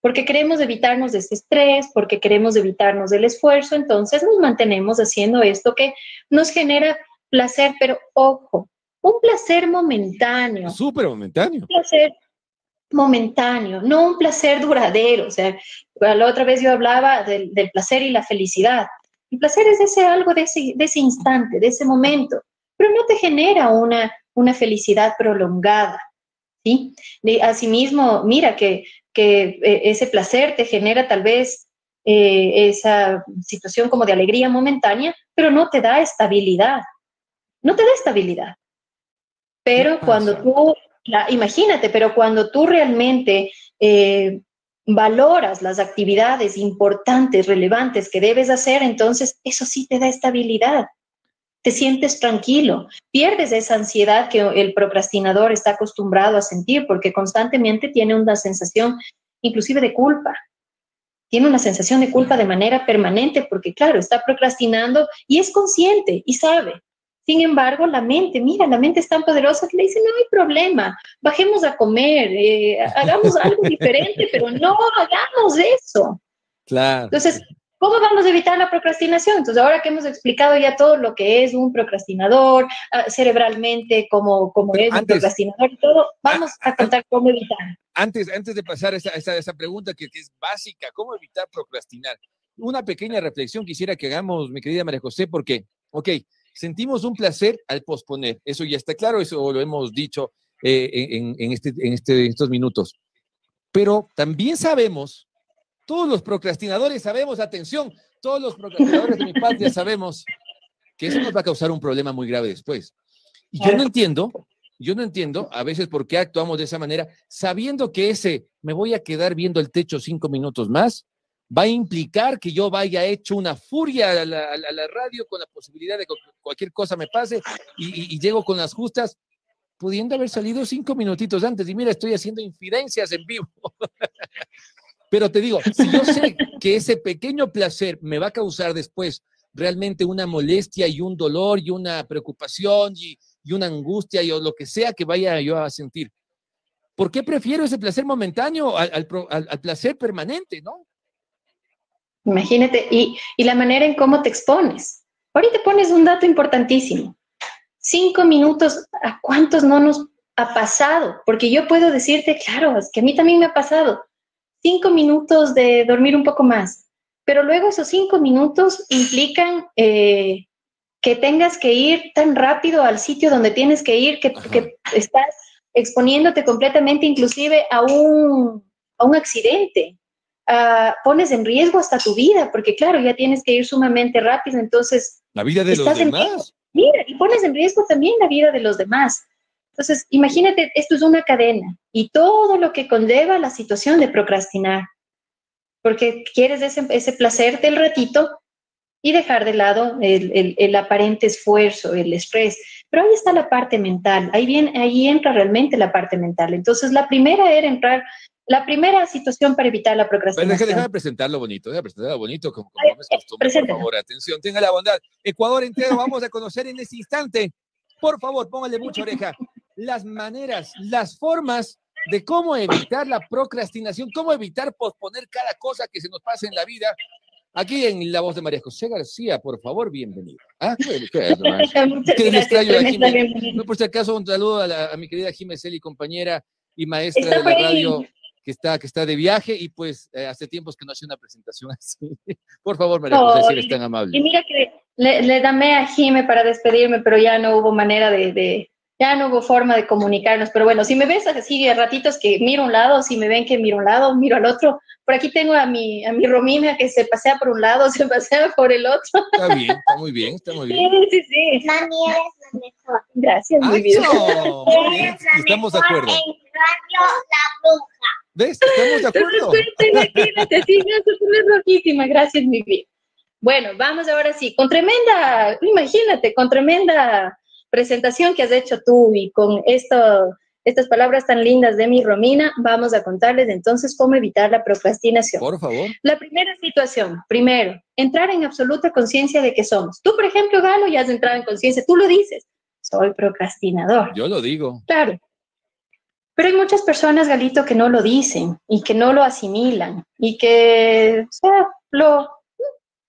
B: porque queremos evitarnos de ese estrés, porque queremos evitarnos del esfuerzo, entonces nos mantenemos haciendo esto que nos genera placer, pero ojo, un placer momentáneo.
A: Súper momentáneo.
B: Un placer momentáneo, no un placer duradero. O sea, la otra vez yo hablaba del, placer y la felicidad. El placer es ese algo de ese, de ese instante, de ese momento, pero no te genera una, una felicidad prolongada. ¿sí? De, asimismo, mira que, que eh, ese placer te genera tal vez eh, esa situación como de alegría momentánea, pero no te da estabilidad. No te da estabilidad. Pero cuando tú imagínate, pero cuando tú realmente eh, valoras las actividades importantes, relevantes que debes hacer, entonces eso sí te da estabilidad. Te sientes tranquilo, pierdes esa ansiedad que el procrastinador está acostumbrado a sentir porque constantemente tiene una sensación inclusive de culpa. Tiene una sensación de culpa de manera permanente porque, claro, está procrastinando y es consciente y sabe, sin embargo, la mente, mira, la mente es tan poderosa que le dice, no hay problema, bajemos a comer, eh, hagamos algo diferente, pero no hagamos eso.
A: Claro.
B: Entonces, ¿cómo vamos a evitar la procrastinación? Entonces, ahora que hemos explicado ya todo lo que es un procrastinador, ah, cerebralmente, como, como es un procrastinador y todo, vamos a contar cómo evitar.
A: Antes, antes de pasar a esa, esa, esa pregunta que, que es básica, ¿cómo evitar procrastinar? Una pequeña reflexión quisiera que hagamos, mi querida María José, porque, ok, sentimos un placer al posponer. Eso ya está claro, eso lo hemos dicho eh, en, este, en este, estos minutos. Pero también sabemos, todos los procrastinadores sabemos, atención, todos los procrastinadores de mi patria sabemos que eso nos va a causar un problema muy grave después. Y yo no entiendo, yo no entiendo a veces por qué actuamos de esa manera, sabiendo que ese me voy a quedar viendo el techo cinco minutos más, va a implicar que yo vaya hecho una furia a la, radio con la posibilidad de que cualquier cosa me pase y, llego con las justas, pudiendo haber salido cinco minutitos antes. Y mira, estoy haciendo infidencias en vivo. Pero te digo, si yo sé que ese pequeño placer me va a causar después realmente una molestia y un dolor y una preocupación y, una angustia y lo que sea que vaya yo a sentir, ¿por qué prefiero ese placer momentáneo al placer permanente, no?
B: Imagínate, y, la manera en cómo te expones. Ahorita pones un dato importantísimo. Cinco minutos, ¿a cuántos no nos ha pasado? Porque yo puedo decirte, claro, es que a mí también me ha pasado. Cinco minutos de dormir un poco más. Pero luego esos cinco minutos implican eh, que tengas que ir tan rápido al sitio donde tienes que ir, que, que estás exponiéndote completamente inclusive a un, a un accidente. Ah, pones en riesgo hasta tu vida, porque claro, ya tienes que ir sumamente rápido, entonces...
A: La vida de los demás.
B: Mira, y pones en riesgo también la vida de los demás. Entonces, imagínate, esto es una cadena y todo lo que conlleva la situación de procrastinar, porque quieres ese, ese placer del ratito y dejar de lado el, el, aparente esfuerzo, el estrés. Pero ahí está la parte mental, ahí, viene, ahí entra realmente la parte mental. Entonces, la primera era entrar la primera situación para evitar la procrastinación.
A: Pero déjame presentarlo bonito, déjame presentarlo bonito, como, como es costumbre, por favor, atención, tenga la bondad. Ecuador entero vamos a conocer en ese instante. Por favor, póngale mucha oreja. Las maneras, las formas de cómo evitar la procrastinación, cómo evitar posponer cada cosa que se nos pase en la vida. Aquí en la voz de María José García, por favor, bienvenido. ¿Ah? ¿Qué es, ¿Qué gracias, No, por si acaso, un saludo a, mi querida Jiménez Eli, compañera y maestra de la radio que está, que está de viaje y pues eh, hace tiempos que no hace una presentación así. Por favor, María José, si eres tan amable.
B: Y mira que le, le damé a Jime para despedirme, pero ya no hubo manera de, de, ya no hubo forma de comunicarnos. Pero bueno, si me ves así a ratitos que miro un lado, si me ven que miro un lado, miro al otro. Por aquí tengo a mi, a mi Romina que se pasea por un lado, se pasea por el otro.
A: Está bien, está muy bien, está muy bien.
B: Sí, sí, sí.
C: Mami, eres la mejor.
B: Gracias, muy bien.
A: muy bien. Estamos de acuerdo. En
C: Radio La Bruja.
A: ¿Ves? Estamos de acuerdo.
B: Rojísima. Gracias, mi vida. Bueno, vamos ahora sí, con tremenda, imagínate, con tremenda presentación que has hecho tú y con esto, estas palabras tan lindas de mi Romina, vamos a contarles entonces cómo evitar la procrastinación.
A: Por favor.
B: La primera situación, primero, entrar en absoluta conciencia de que somos. Tú, por ejemplo, Galo, ya has entrado en conciencia, tú lo dices, soy procrastinador.
A: Yo lo digo.
B: Claro, pero hay muchas personas, Galito, que no lo dicen y que no lo asimilan y que lo,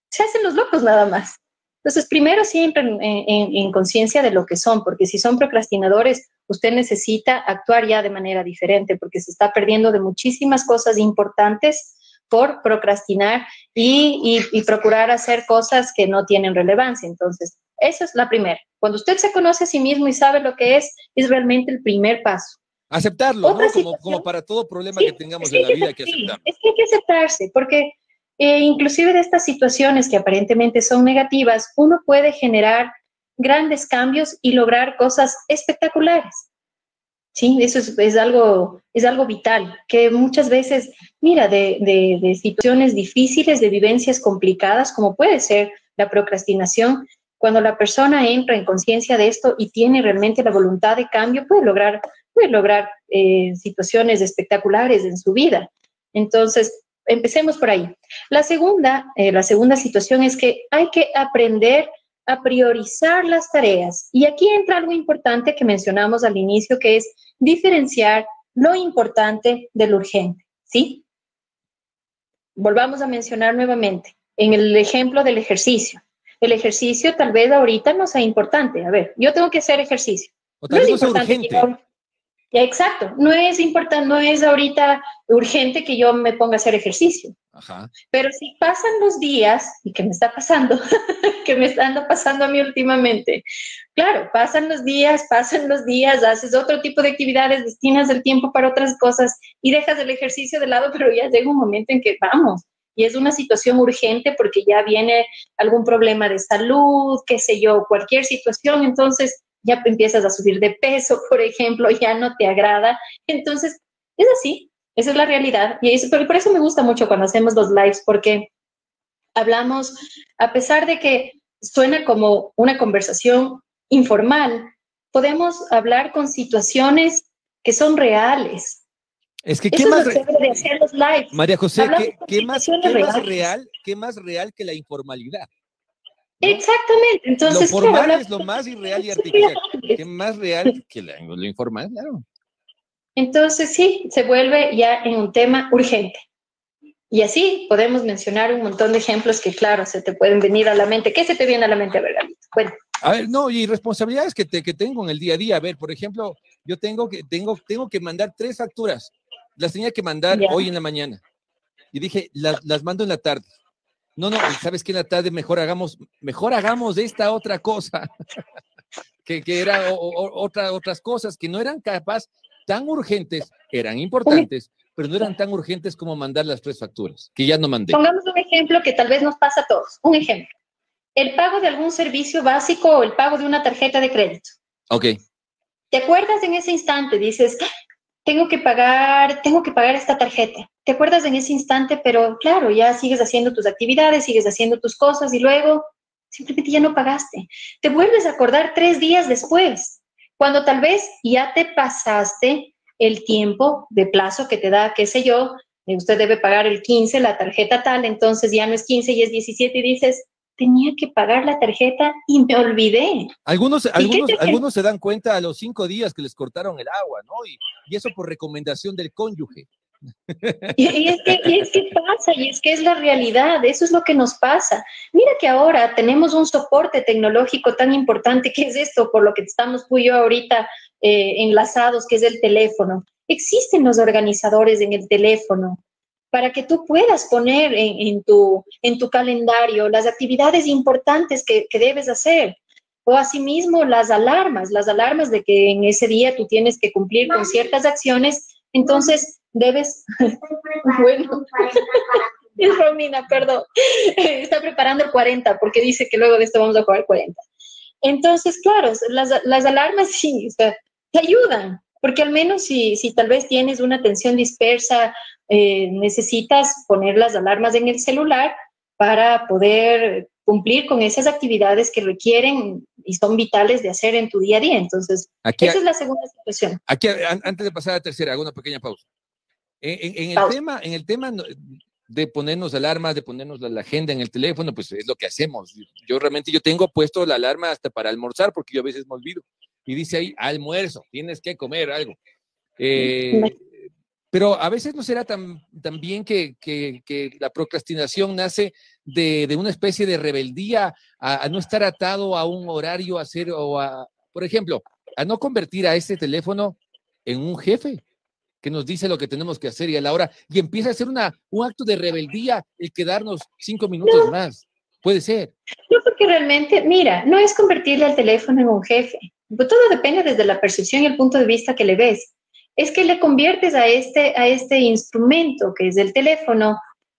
B: se hacen los locos nada más. Entonces, primero siempre en, en conciencia de lo que son, porque si son procrastinadores, usted necesita actuar ya de manera diferente, porque se está perdiendo de muchísimas cosas importantes por procrastinar y, y, y, procurar hacer cosas que no tienen relevancia. Entonces, esa es la primera. Cuando usted se conoce a sí mismo y sabe lo que es, es realmente el primer paso.
A: Aceptarlo, ¿no? Como, como, para todo problema que tengamos en la vida, hay que aceptarlo.
B: Es que hay que aceptarse, porque eh, inclusive de estas situaciones que aparentemente son negativas, uno puede generar grandes cambios y lograr cosas espectaculares. Sí, eso es, es algo, es algo vital, que muchas veces, mira, de, de, de situaciones difíciles, de vivencias complicadas, como puede ser la procrastinación, cuando la persona entra en conciencia de esto y tiene realmente la voluntad de cambio, puede lograr puede lograr eh, situaciones espectaculares en su vida. Entonces, empecemos por ahí. La segunda, eh, la segunda situación es que hay que aprender a priorizar las tareas. Y aquí entra algo importante que mencionamos al inicio, que es diferenciar lo importante de lo urgente, ¿sí? Volvamos a mencionar nuevamente en el ejemplo del ejercicio. El ejercicio tal vez ahorita no sea importante. A ver, yo tengo que hacer ejercicio.
A: O tal vez no es urgente.
B: Exacto, no es importante, no es ahorita urgente que yo me ponga a hacer ejercicio. Ajá. Pero si pasan los días, y que me está pasando, que me está pasando a mí últimamente, claro, pasan los días, pasan los días, haces otro tipo de actividades, destinas el tiempo para otras cosas y dejas el ejercicio de lado, pero ya llega un momento en que vamos, y es una situación urgente porque ya viene algún problema de salud, qué sé yo, cualquier situación, entonces ya empiezas a subir de peso, por ejemplo, ya no te agrada. Entonces, es así, esa es la realidad. Y pero por eso me gusta mucho cuando hacemos los lives, porque hablamos, a pesar de que suena como una conversación informal, podemos hablar con situaciones que son reales.
A: Es que, ¿qué más María José, ¿qué, más, ¿qué más real, qué más real que la informalidad?
B: Exactamente. Entonces,
A: lo formal es lo más irreal y artificial. ¿Qué más real que lo informal? Claro.
B: Entonces, sí, se vuelve ya en un tema urgente. Y así podemos mencionar un montón de ejemplos que, claro, se te pueden venir a la mente. ¿Qué se te viene a la mente, a ver, Bueno.
A: A ver, no, y responsabilidades que, te, que tengo en el día a día. A ver, por ejemplo, yo tengo que, tengo, tengo que mandar tres facturas. Las tenía que mandar hoy en la mañana. Y dije, las, las mando en la tarde. No, no, sabes que en la tarde mejor hagamos, mejor hagamos esta otra cosa, que, que era otra, otras cosas que no eran capaz tan urgentes, eran importantes, pero no eran tan urgentes como mandar las tres facturas, que ya no mandé.
B: Pongamos un ejemplo que tal vez nos pasa a todos. Un ejemplo. El pago de algún servicio básico o el pago de una tarjeta de crédito.
A: Ok.
B: ¿Te acuerdas en ese instante? Dices, tengo que pagar, tengo que pagar esta tarjeta. ¿Te acuerdas en ese instante? Pero claro, ya sigues haciendo tus actividades, sigues haciendo tus cosas y luego simplemente ya no pagaste. Te vuelves a acordar tres días después, cuando tal vez ya te pasaste el tiempo de plazo que te da, qué sé yo, usted debe pagar el 15, la tarjeta tal, entonces ya no es 15 y es 17 y dices, tenía que pagar la tarjeta y me olvidé.
A: Algunos, algunos, algunos se dan cuenta a los cinco días que les cortaron el agua, ¿no? Y, y eso por recomendación del cónyuge.
B: Y, es que, y, es que, pasa, y es que es la realidad, eso es lo que nos pasa. Mira que ahora tenemos un soporte tecnológico tan importante que es esto, por lo que estamos tú y yo ahorita eh, enlazados, que es el teléfono. Existen los organizadores en el teléfono para que tú puedas poner en, tu, en tu calendario las actividades importantes que, que debes hacer. O asimismo las alarmas, las alarmas de que en ese día tú tienes que cumplir con ciertas acciones. Entonces, debes, bueno, es Romina, perdón, está preparando el 40 porque dice que luego de esto vamos a jugar 40. Entonces, claro, las, las alarmas sí, o sea, te ayudan, porque al menos si, si tal vez tienes una atención dispersa, eh, necesitas poner las alarmas en el celular para poder cumplir con esas actividades que requieren y son vitales de hacer en tu día a día. Entonces, esa es la segunda situación.
A: Aquí, antes de pasar a la tercera, hago una pequeña pausa. En, el, tema, en el tema de ponernos alarmas, de ponernos la, agenda en el teléfono, pues es lo que hacemos. Yo realmente yo tengo puesto la alarma hasta para almorzar, porque yo a veces me olvido. Y dice ahí, almuerzo, tienes que comer algo. Eh, pero a veces no será tan, bien que, que, la procrastinación nace de, de, una especie de rebeldía a, no estar atado a un horario, a hacer, o a, por ejemplo, a no convertir a este teléfono en un jefe que nos dice lo que tenemos que hacer y a la hora, y empieza a ser una, un acto de rebeldía el quedarnos cinco minutos más. Puede ser.
B: No, porque realmente, mira, no es convertirle al teléfono en un jefe. Todo depende desde la percepción y el punto de vista que le ves. Es que le conviertes a este, a este instrumento que es el teléfono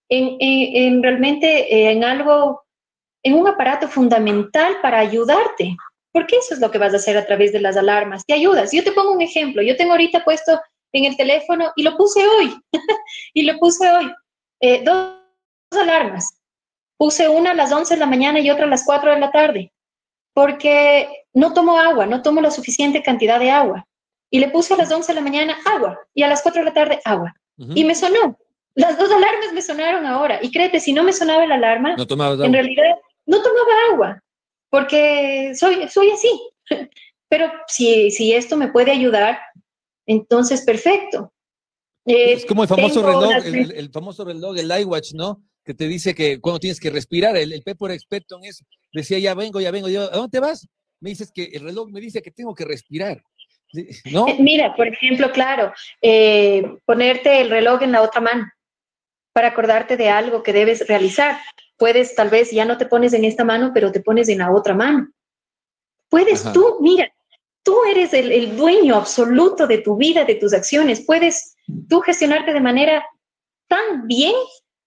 B: en, en realmente eh, en algo, en un aparato fundamental para ayudarte. Porque eso es lo que vas a hacer a través de las alarmas. Te ayudas. Yo te pongo un ejemplo. Yo tengo ahorita puesto en el teléfono y lo puse hoy. y lo puse hoy. Eh, dos, alarmas. Puse una a las 11 de la mañana y otra a las 4 de la tarde. Porque no tomo agua, no tomo la suficiente cantidad de agua. Y le puse a las 11 de la mañana agua y a las 4 de la tarde agua. Y me sonó. Las dos alarmas me sonaron ahora. Y créete, si no me sonaba la alarma,
A: no
B: en realidad no tomaba agua. Porque soy, soy así. Pero si, si esto me puede ayudar, entonces, perfecto.
A: es como el famoso reloj, el, famoso reloj, el iWatch, ¿no? Que te dice que cuando tienes que respirar, el, el por experto en eso, decía, ya vengo, ya vengo, yo, ¿a dónde vas? Me dices que el reloj me dice que tengo que respirar. ¿No?
B: Eh, mira, por ejemplo, claro, eh, ponerte el reloj en la otra mano para acordarte de algo que debes realizar. Puedes, tal vez ya no te pones en esta mano, pero te pones en la otra mano. Puedes tú, mira, Tú eres el, dueño absoluto de tu vida, de tus acciones. Puedes tú gestionarte de manera tan bien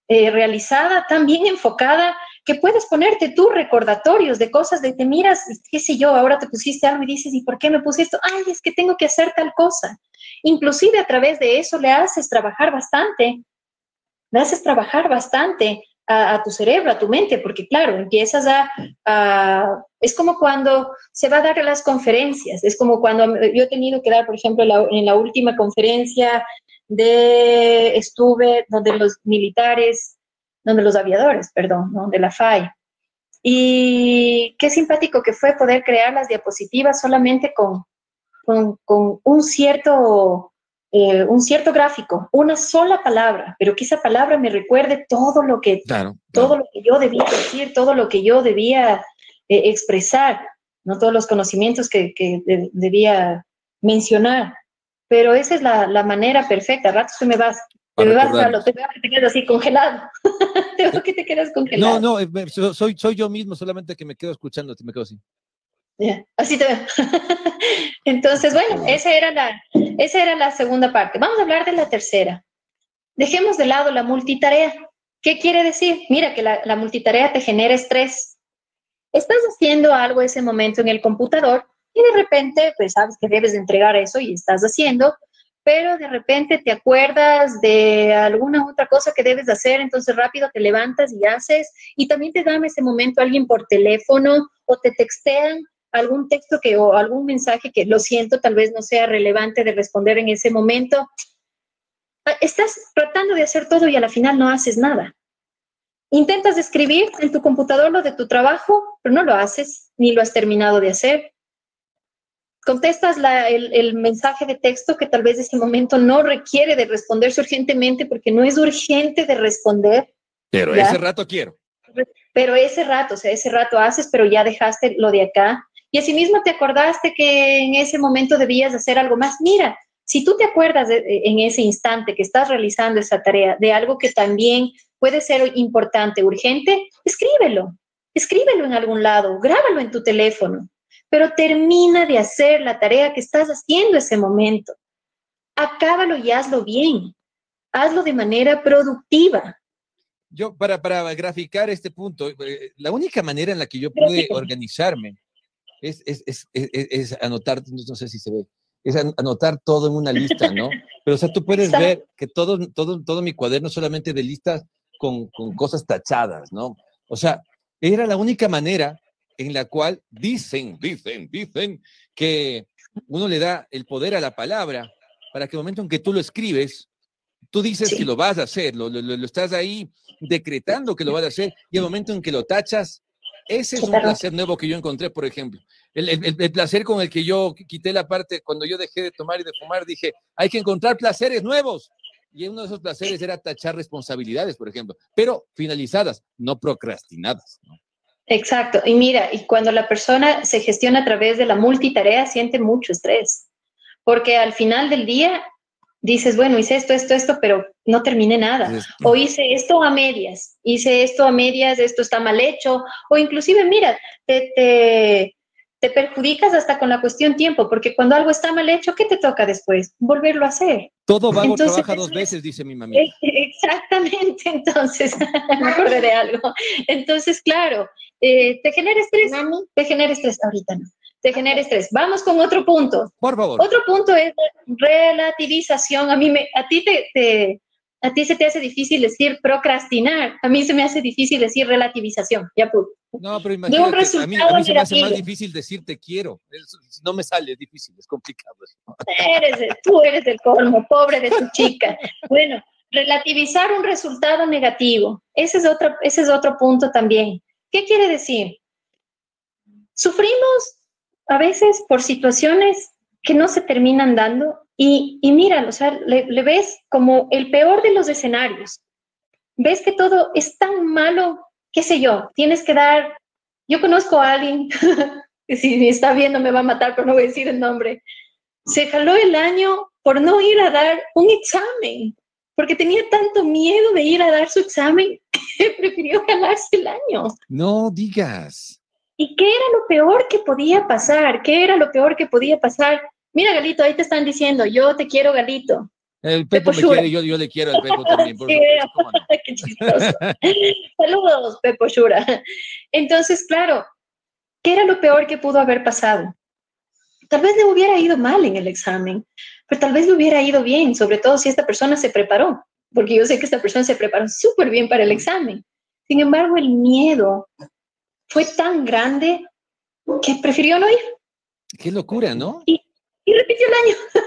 B: eh, realizada, tan bien enfocada, que puedes ponerte tú recordatorios de cosas de te miras, qué sé yo, ahora te pusiste algo y dices, ¿y por qué me puse esto? Ay, es que tengo que hacer tal cosa. Inclusive a través de eso le haces trabajar bastante, le haces trabajar bastante a, tu cerebro, a tu mente, porque claro, empiezas a, Es como cuando se va a dar las conferencias, es como cuando yo he tenido que dar, por ejemplo, en la última conferencia de... estuve donde los militares, donde los aviadores, perdón, de la FAI. Y qué simpático que fue poder crear las diapositivas solamente con, con, con un cierto eh, un cierto gráfico, una sola palabra, pero que esa palabra me recuerde todo lo que, todo lo que yo debía decir, todo lo que yo debía eh, expresar, no todos los conocimientos que, debía mencionar. Pero esa es la, manera perfecta. A ratos te me vas. Te me vas, te veo que te quedas así congelado. te veo que te quedas congelado.
A: No, no, eh, soy, soy yo mismo, solamente que me quedo escuchando, me quedo así.
B: así te veo. Entonces, bueno, esa era, la, esa era la segunda parte. Vamos a hablar de la tercera. Dejemos de lado la multitarea. ¿Qué quiere decir? Mira que la, la multitarea te genera estrés. Estás haciendo algo ese momento en el computador Y de repente, pues sabes que debes de entregar eso y estás haciendo, pero de repente te acuerdas de alguna otra cosa que debes de hacer, entonces rápido te levantas y haces, y también te dan ese momento alguien por teléfono o te textean algún texto que o algún mensaje que lo siento, tal vez no sea relevante de responder en ese momento. Ah, estás tratando de hacer todo y a la final no haces nada. Intentas escribir en tu computador lo de tu trabajo, pero no lo haces, ni lo has terminado de hacer contestas el, mensaje de texto que tal vez ese momento no requiere de responderse urgentemente porque no es urgente de responder.
A: Pero ese rato quiero.
B: Pero ese rato, o sea, ese rato haces, pero ya dejaste lo de acá. Y asimismo te acordaste que en ese momento debías hacer algo más. Mira, si tú te acuerdas en ese instante que estás realizando esa tarea de algo que también puede ser importante, urgente, escríbelo. Escríbelo en algún lado, grábalo en tu teléfono pero termina de hacer la tarea que estás haciendo ese momento. Acábalo y hazlo bien. Hazlo de manera productiva.
A: Yo, para, para graficar este punto, eh, la única manera en la que yo pude organizarme es, es, es, es, anotar, no sé si se ve, es anotar todo en una lista, ¿no? Pero, o sea, tú puedes ver que todo, todo, todo mi cuaderno solamente de listas con, con cosas tachadas, ¿no? O sea, era la única manera en la cual dicen, dicen, dicen que uno le da el poder a la palabra para que el momento en que tú lo escribes, tú dices que lo vas a hacer, lo, estás ahí decretando que lo vas a hacer y el momento en que lo tachas, ese es un placer nuevo que yo encontré, por ejemplo. El, el, placer con el que yo quité la parte, cuando yo dejé de tomar y de fumar, dije, hay que encontrar placeres nuevos. Y uno de esos placeres era tachar responsabilidades, por ejemplo, pero finalizadas, no procrastinadas. ¿no?
B: Exacto. Y mira, y cuando la persona se gestiona a través de la multitarea, siente mucho estrés, porque al final del día dices, bueno, hice esto, esto, esto, pero no terminé nada. O hice esto a medias, hice esto a medias, esto está mal hecho, o inclusive, mira, te, te, te perjudicas hasta con la cuestión tiempo, porque cuando algo está mal hecho, ¿qué te toca después? Volverlo a hacer.
A: Todo vago trabaja dos veces, dice mi mamá.
B: Exactamente, entonces, me acordé de algo. Entonces, claro, eh, ¿te genera estrés? Mami. Te genera estrés, ahorita no. Te genera estrés. Vamos con otro punto.
A: Por favor.
B: Otro punto es relativización. A mí me, a ti te a ti se te hace difícil decir procrastinar, a mí se me hace difícil decir relativización, ya pude.
A: No, pero imagínate, a mí, a mí se me hace más difícil decir te quiero, no me sale, es difícil, es complicado.
B: Eres, tú eres el colmo, pobre de tu chica. Bueno, relativizar un resultado negativo, ese es otro, ese es otro punto también. ¿Qué quiere decir? Sufrimos a veces por situaciones que no se terminan dando y, y mira, o sea, le, ves como el peor de los escenarios. Ves que todo es tan malo, qué sé yo, tienes que dar, yo conozco a alguien, que si me está viendo me va a matar, pero no voy a decir el nombre, se jaló el año por no ir a dar un examen, porque tenía tanto miedo de ir a dar su examen que prefirió jalarse el año.
A: No digas.
B: ¿Y qué era lo peor que podía pasar? ¿Qué era lo peor que podía pasar? Mira, Galito, ahí te están diciendo, yo te quiero, Galito.
A: El Pepo, me quiere, yo, yo le quiero al Pepo también. Por
B: Qué chistoso. Saludos, Pepo Shura. Entonces, claro, ¿qué era lo peor que pudo haber pasado? Tal vez le hubiera ido mal en el examen, pero tal vez le hubiera ido bien, sobre todo si esta persona se preparó, porque yo sé que esta persona se preparó súper bien para el examen. Sin embargo, el miedo fue tan grande que prefirió no ir.
A: Qué locura, ¿no?
B: y repitió el año.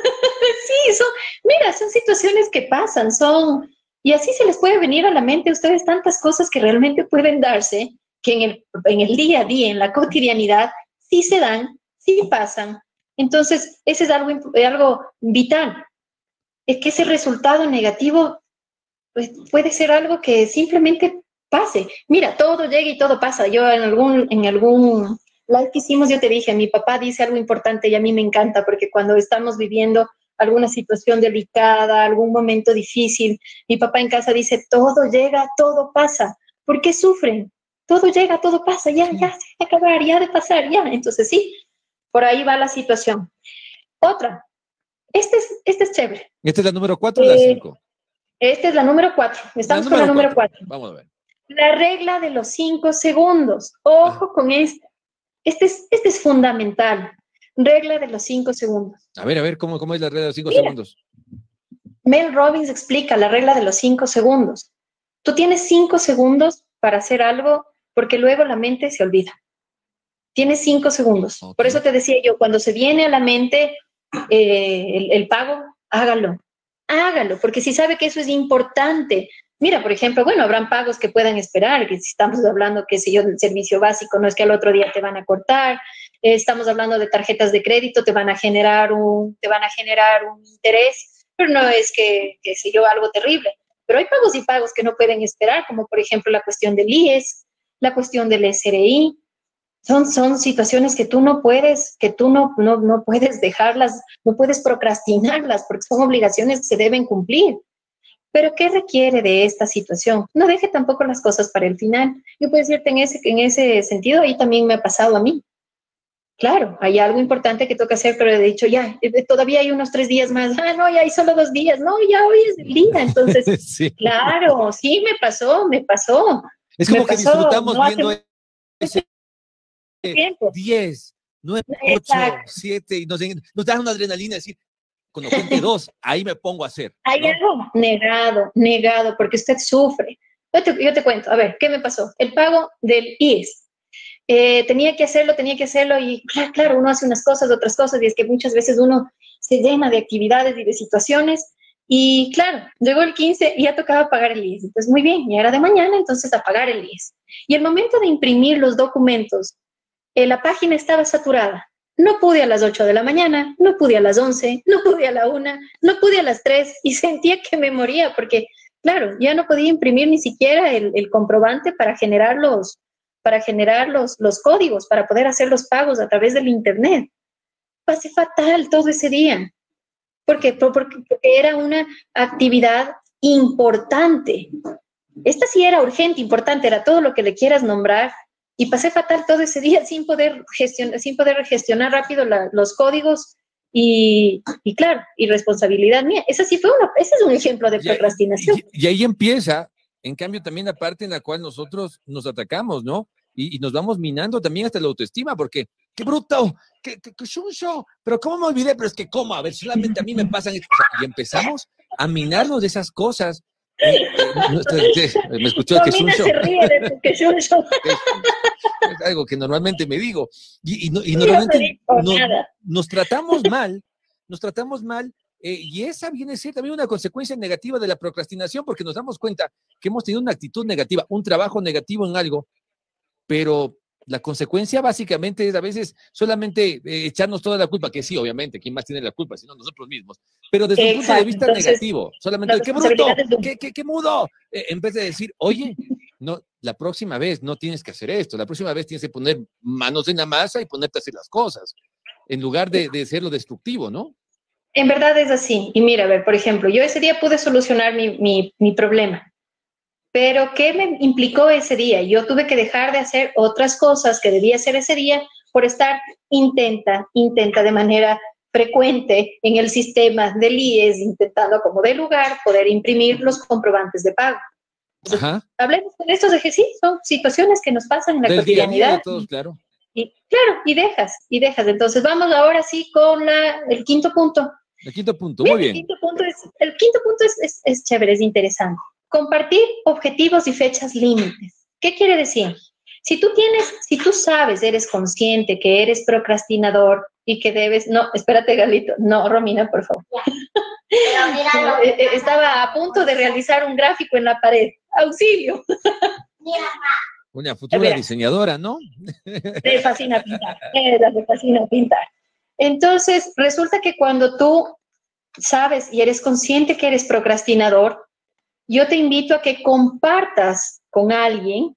B: sí, son, mira, son situaciones que pasan, son, y así se les puede venir a la mente a ustedes tantas cosas que realmente pueden darse, que en el, en el día a día, en la cotidianidad, sí se dan, sí pasan. Entonces, ese es algo, algo vital. Es que ese resultado negativo pues, puede ser algo que simplemente pase. Mira, todo llega y todo pasa. Yo en algún, en algún la que hicimos, yo te dije, mi papá dice algo importante y a mí me encanta porque cuando estamos viviendo alguna situación delicada, algún momento difícil, mi papá en casa dice, todo llega, todo pasa. ¿Por qué sufren? Todo llega, todo pasa, ya, ya, se va a acabar, ya de pasar, ya. Entonces sí, por ahí va la situación. Otra, este es, este es chévere.
A: ¿Esta es la número cuatro o la eh, cinco?
B: Esta es la número cuatro. Estamos con la número cuatro.
A: Vamos a ver.
B: La regla de los cinco segundos. Ojo con esta. Este es, este es fundamental. regla de los cinco segundos.
A: A ver, a ver, ¿cómo, cómo es la regla de los cinco segundos?
B: Mel Robbins explica la regla de los cinco segundos. Tú tienes cinco segundos para hacer algo porque luego la mente se olvida. Tienes cinco segundos. Por eso te decía yo, cuando se viene a la mente eh, el, el pago, hágalo. Hágalo, porque si sabe que eso es importante. Mira, por ejemplo, bueno, habrán pagos que puedan esperar, que si estamos hablando, qué sé yo, del servicio básico, no es que al otro día te van a cortar, eh, estamos hablando de tarjetas de crédito, te van a generar un, te van a generar un interés, pero no es que, que sé yo, algo terrible. Pero hay pagos y pagos que no pueden esperar, como por ejemplo la cuestión del IES, la cuestión del SRI. Son, son situaciones que tú no puedes, que tú no, no, no puedes dejarlas, no puedes procrastinarlas, porque son obligaciones que se deben cumplir. Pero ¿qué requiere de esta situación? No deje tampoco las cosas para el final. Yo puedo decirte en ese, en ese sentido, ahí también me ha pasado a mí. Claro, hay algo importante que toca hacer, pero he dicho, ya, eh, todavía hay unos tres días más. Ah, no, ya hay solo dos días. No, ya hoy es el día. Entonces,
A: sí.
B: claro, sí, me pasó, me pasó.
A: Es como
B: me
A: que
B: pasó,
A: disfrutamos
B: no hace
A: viendo ese
B: Tiempo.
A: 10, 9, 8,
B: Exacto.
A: 7, y nos, nos da una adrenalina decir, cuando cuente dos, ahí me pongo a hacer.
B: Hay
A: ¿no?
B: algo negado, negado, porque usted sufre. Yo te, yo te cuento, a ver, ¿qué me pasó? El pago del IES. Eh, tenía que hacerlo, tenía que hacerlo y claro, claro, uno hace unas cosas, otras cosas, y es que muchas veces uno se llena de actividades y de situaciones. Y claro, llegó el 15 y ya tocaba pagar el IES. Entonces, muy bien, ya era de mañana, entonces a pagar el IES. Y el momento de imprimir los documentos, eh, la página estaba saturada. No pude a las 8 de la mañana, no pude a las 11, no pude a la 1, no pude a las 3 y sentía que me moría porque, claro, ya no podía imprimir ni siquiera el, comprobante para generar, los, para generar los, códigos, para poder hacer los pagos a través del Internet. Pasé fatal todo ese día. Porque era una actividad importante. Esta sí era urgente, importante, era todo lo que le quieras nombrar, y pasé fatal todo ese día sin poder gestionar, sin poder gestionar rápido la- los códigos y, y claro, irresponsabilidad mía. Esa sí fue una, ese es un ejemplo de procrastinación.
A: Y, y ahí empieza, en cambio, también la parte en la cual nosotros nos atacamos, ¿no? Y, nos vamos minando también hasta la autoestima, porque qué bruto, qué, qué, qué chuncho, pero cómo me olvidé, pero es que cómo, a ver, solamente a mí me pasan, esto. O sea, y empezamos a minarnos de esas cosas. Eh, me escuchó que
B: se ríe de que yo- yo-
A: es algo que normalmente me digo. Y, y no- y
B: yo no
A: normalmente no- nos tratamos mal, nos tratamos mal, eh, y esa viene a ser también una consecuencia negativa de la procrastinación, porque nos damos cuenta que hemos tenido una actitud negativa, un trabajo negativo en algo, pero la consecuencia básicamente es a veces solamente eh, echarnos toda la culpa, que sí, obviamente, ¿quién más tiene la culpa? Sino nosotros mismos, pero desde un punto de
B: Exacto,
A: vista
B: entonces,
A: negativo, solamente,
B: la
A: qué bruto,
B: un-
A: qué, qué, qué mudo, Eh, en vez de decir, oye, no, la próxima vez no tienes que hacer esto, la próxima vez tienes que poner manos en la masa y ponerte a hacer las cosas, en lugar de, de ser lo destructivo, ¿no?
B: En verdad es así. Y mira, a ver, por ejemplo, yo ese día pude solucionar mi, mi, mi problema. Pero ¿qué me implicó ese día? Yo tuve que dejar de hacer otras cosas que debía hacer ese día por estar intenta, intenta de manera frecuente en el sistema del IES, intentando como de lugar poder imprimir los comprobantes de pago.
A: Ajá.
B: Hablemos con estos ejercicios, son situaciones que nos pasan en la
A: Del de
B: cotidianidad.
A: todos, claro.
B: Y, claro, y dejas, y dejas. Entonces vamos ahora sí con la, el quinto punto.
A: El quinto punto,
B: Bien,
A: muy
B: El
A: bien.
B: quinto punto es, el quinto punto es, es, es chévere, es interesante. Compartir objetivos y fechas límites. ¿Qué quiere decir? Si tú tienes, si tú sabes, eres consciente que eres procrastinador y que debes, no, espérate, Galito, no, Romina, por favor.
C: Míralo.
B: Eh, eh, Estaba a punto de realizar un gráfico en la pared. Auxilio.
C: Mira,
A: Una futura
B: Vea.
A: diseñadora, ¿no?
B: Te fascina pintar. Te fascina pintar. Entonces, resulta que cuando tú sabes y eres consciente que eres procrastinador, yo te invito a que compartas con alguien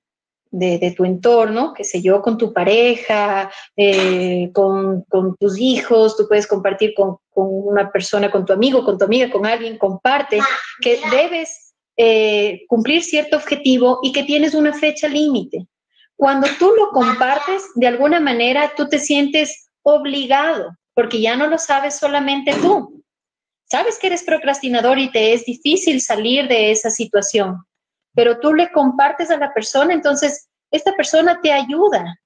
B: de, de tu entorno, qué sé yo, con tu pareja, eh, con, con tus hijos, tú puedes compartir con, con una persona, con tu amigo, con tu amiga, con alguien, comparte que debes eh, cumplir cierto objetivo y que tienes una fecha límite. Cuando tú lo compartes, de alguna manera tú te sientes obligado, porque ya no lo sabes solamente tú. Sabes que eres procrastinador y te es difícil salir de esa situación, pero tú le compartes a la persona, entonces esta persona te ayuda.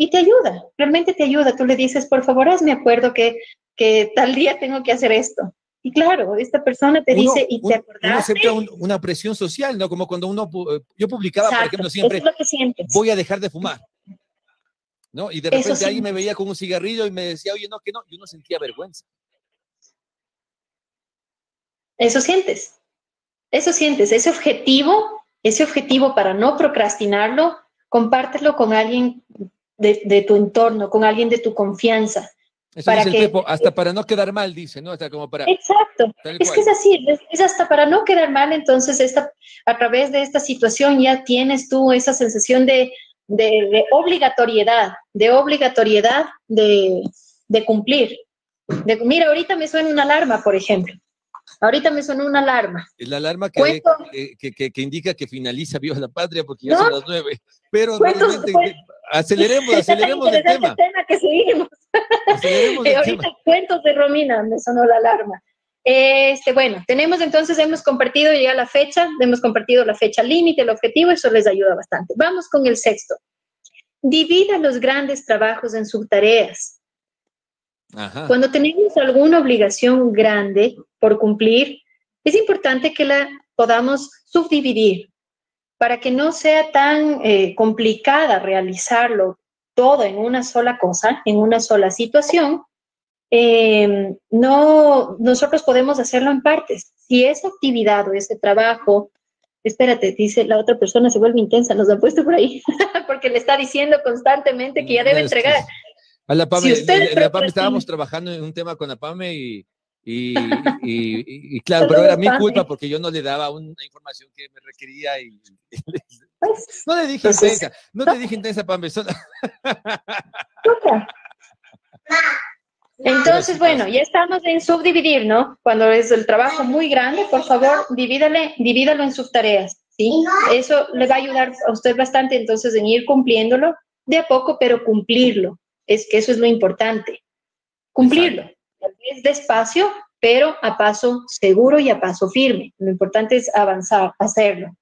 B: y te ayuda, realmente te ayuda. Tú le dices, por favor, hazme acuerdo que, que tal día tengo que hacer esto. Y claro, esta persona te dice, y te acordaste.
A: Uno acepta un, una presión social, ¿no? Como cuando uno, yo publicaba,
B: Exacto,
A: por ejemplo, siempre,
B: es
A: voy a dejar de fumar. ¿No? Y de repente
B: Eso
A: alguien me veía con un cigarrillo y me decía, oye, no, que no, yo no sentía vergüenza.
B: Eso sientes. Eso sientes. Ese objetivo, ese objetivo para no procrastinarlo, compártelo con alguien de, de tu entorno, con alguien de tu confianza.
A: Eso
B: Para
A: dice el
B: que-
A: Pepo, hasta para no quedar mal, dice, ¿no? Hasta como para...
B: Exacto. Es que es así, es, es hasta para no quedar mal, entonces esta, a través de esta situación ya tienes tú esa sensación de, de, de obligatoriedad, de obligatoriedad de, de cumplir. De, mira, ahorita me suena una alarma, por ejemplo. Ahorita me sonó una alarma.
A: Es la alarma que, que, que- indica que finaliza Viva la Patria porque ya
B: No.
A: son las nueve. Pero realmente, aceleremos, aceleremos el tema.
B: tema que seguimos.
A: Aceleremos
B: Eh,
A: el
B: ahorita
A: tema.
B: cuentos de Romina, me sonó la alarma. Este, bueno, tenemos entonces, hemos compartido ya la fecha, hemos compartido la fecha límite, el objetivo, eso les ayuda bastante. Vamos con el sexto. Divida los grandes trabajos en subtareas.
A: Ajá.
B: Cuando tenemos alguna obligación grande por cumplir, es importante que la podamos subdividir para que no sea tan eh, complicada realizarlo todo en una sola cosa, en una sola situación. eh, no, nosotros podemos hacerlo en partes. Si esa actividad o ese trabajo, espérate, dice la otra persona se vuelve intensa, nos han puesto por ahí, porque le está diciendo constantemente que ya debe entregar.
A: A la PAME,
B: Si
A: la- la PAME estábamos trabajando en un tema con la PAME y, y, y- y claro, pero era mi culpa
B: Pame.
A: porque yo no le daba una información que me requería y
B: Pues,
A: no le dije
B: Entonces,
A: intensa, no te dije intensa, PAME. solo-.
B: Entonces, bueno, ya estamos en subdividir, ¿no? Cuando es el trabajo muy grande, por favor, divídale, divídalo en subtareas, ¿sí? Eso le va a ayudar a usted bastante entonces en ir cumpliéndolo de a poco, pero cumplirlo. Es que eso es lo importante. Cumplirlo. Tal vez despacio, pero a paso seguro y a paso firme. Lo importante es avanzar, hacerlo.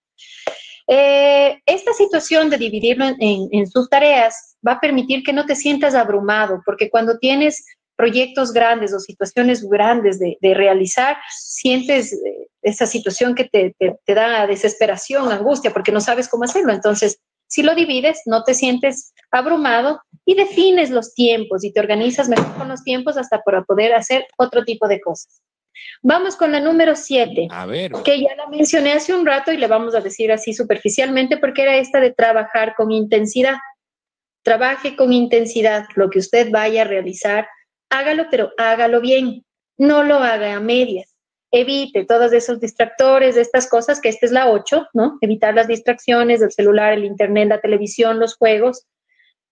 B: Eh, esta situación de dividirlo en, en subtareas va a permitir que no te sientas abrumado, porque cuando tienes proyectos grandes o situaciones grandes de, realizar, sientes eh, esa situación que te, da desesperación, angustia, porque no sabes cómo hacerlo. Entonces, si lo divides, no te sientes abrumado y defines los tiempos y te organizas mejor con los tiempos hasta para poder hacer otro tipo de cosas. Vamos con la número 7.
A: A ver.
B: Que ya la mencioné hace un rato y le vamos a decir así superficialmente porque era esta de trabajar con intensidad. Trabaje con intensidad lo que usted vaya a realizar hágalo, pero hágalo bien. No lo haga a medias. Evite todos esos distractores, estas cosas, que esta es la 8, ¿no? Evitar las distracciones del celular, el internet, la televisión, los juegos.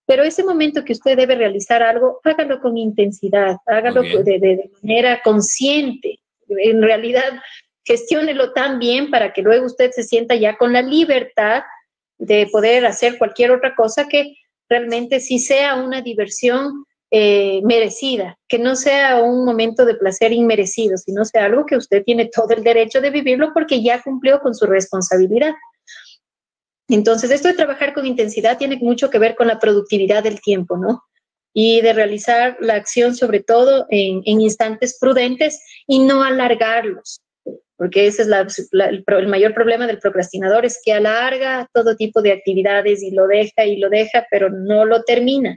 B: Pero ese momento que usted debe realizar algo, hágalo con intensidad, hágalo de, de, de, manera consciente. En realidad, gestiónelo tan bien para que luego usted se sienta ya con la libertad de poder hacer cualquier otra cosa que realmente sí sea una diversión eh, merecida, que no sea un momento de placer inmerecido, sino sea algo que usted tiene todo el derecho de vivirlo porque ya cumplió con su responsabilidad. Entonces, esto de trabajar con intensidad tiene mucho que ver con la productividad del tiempo, ¿no? Y de realizar la acción sobre todo en, en instantes prudentes y no alargarlos, porque ese es la, la, el, el, mayor problema del procrastinador, es que alarga todo tipo de actividades y lo deja y lo deja, pero no lo termina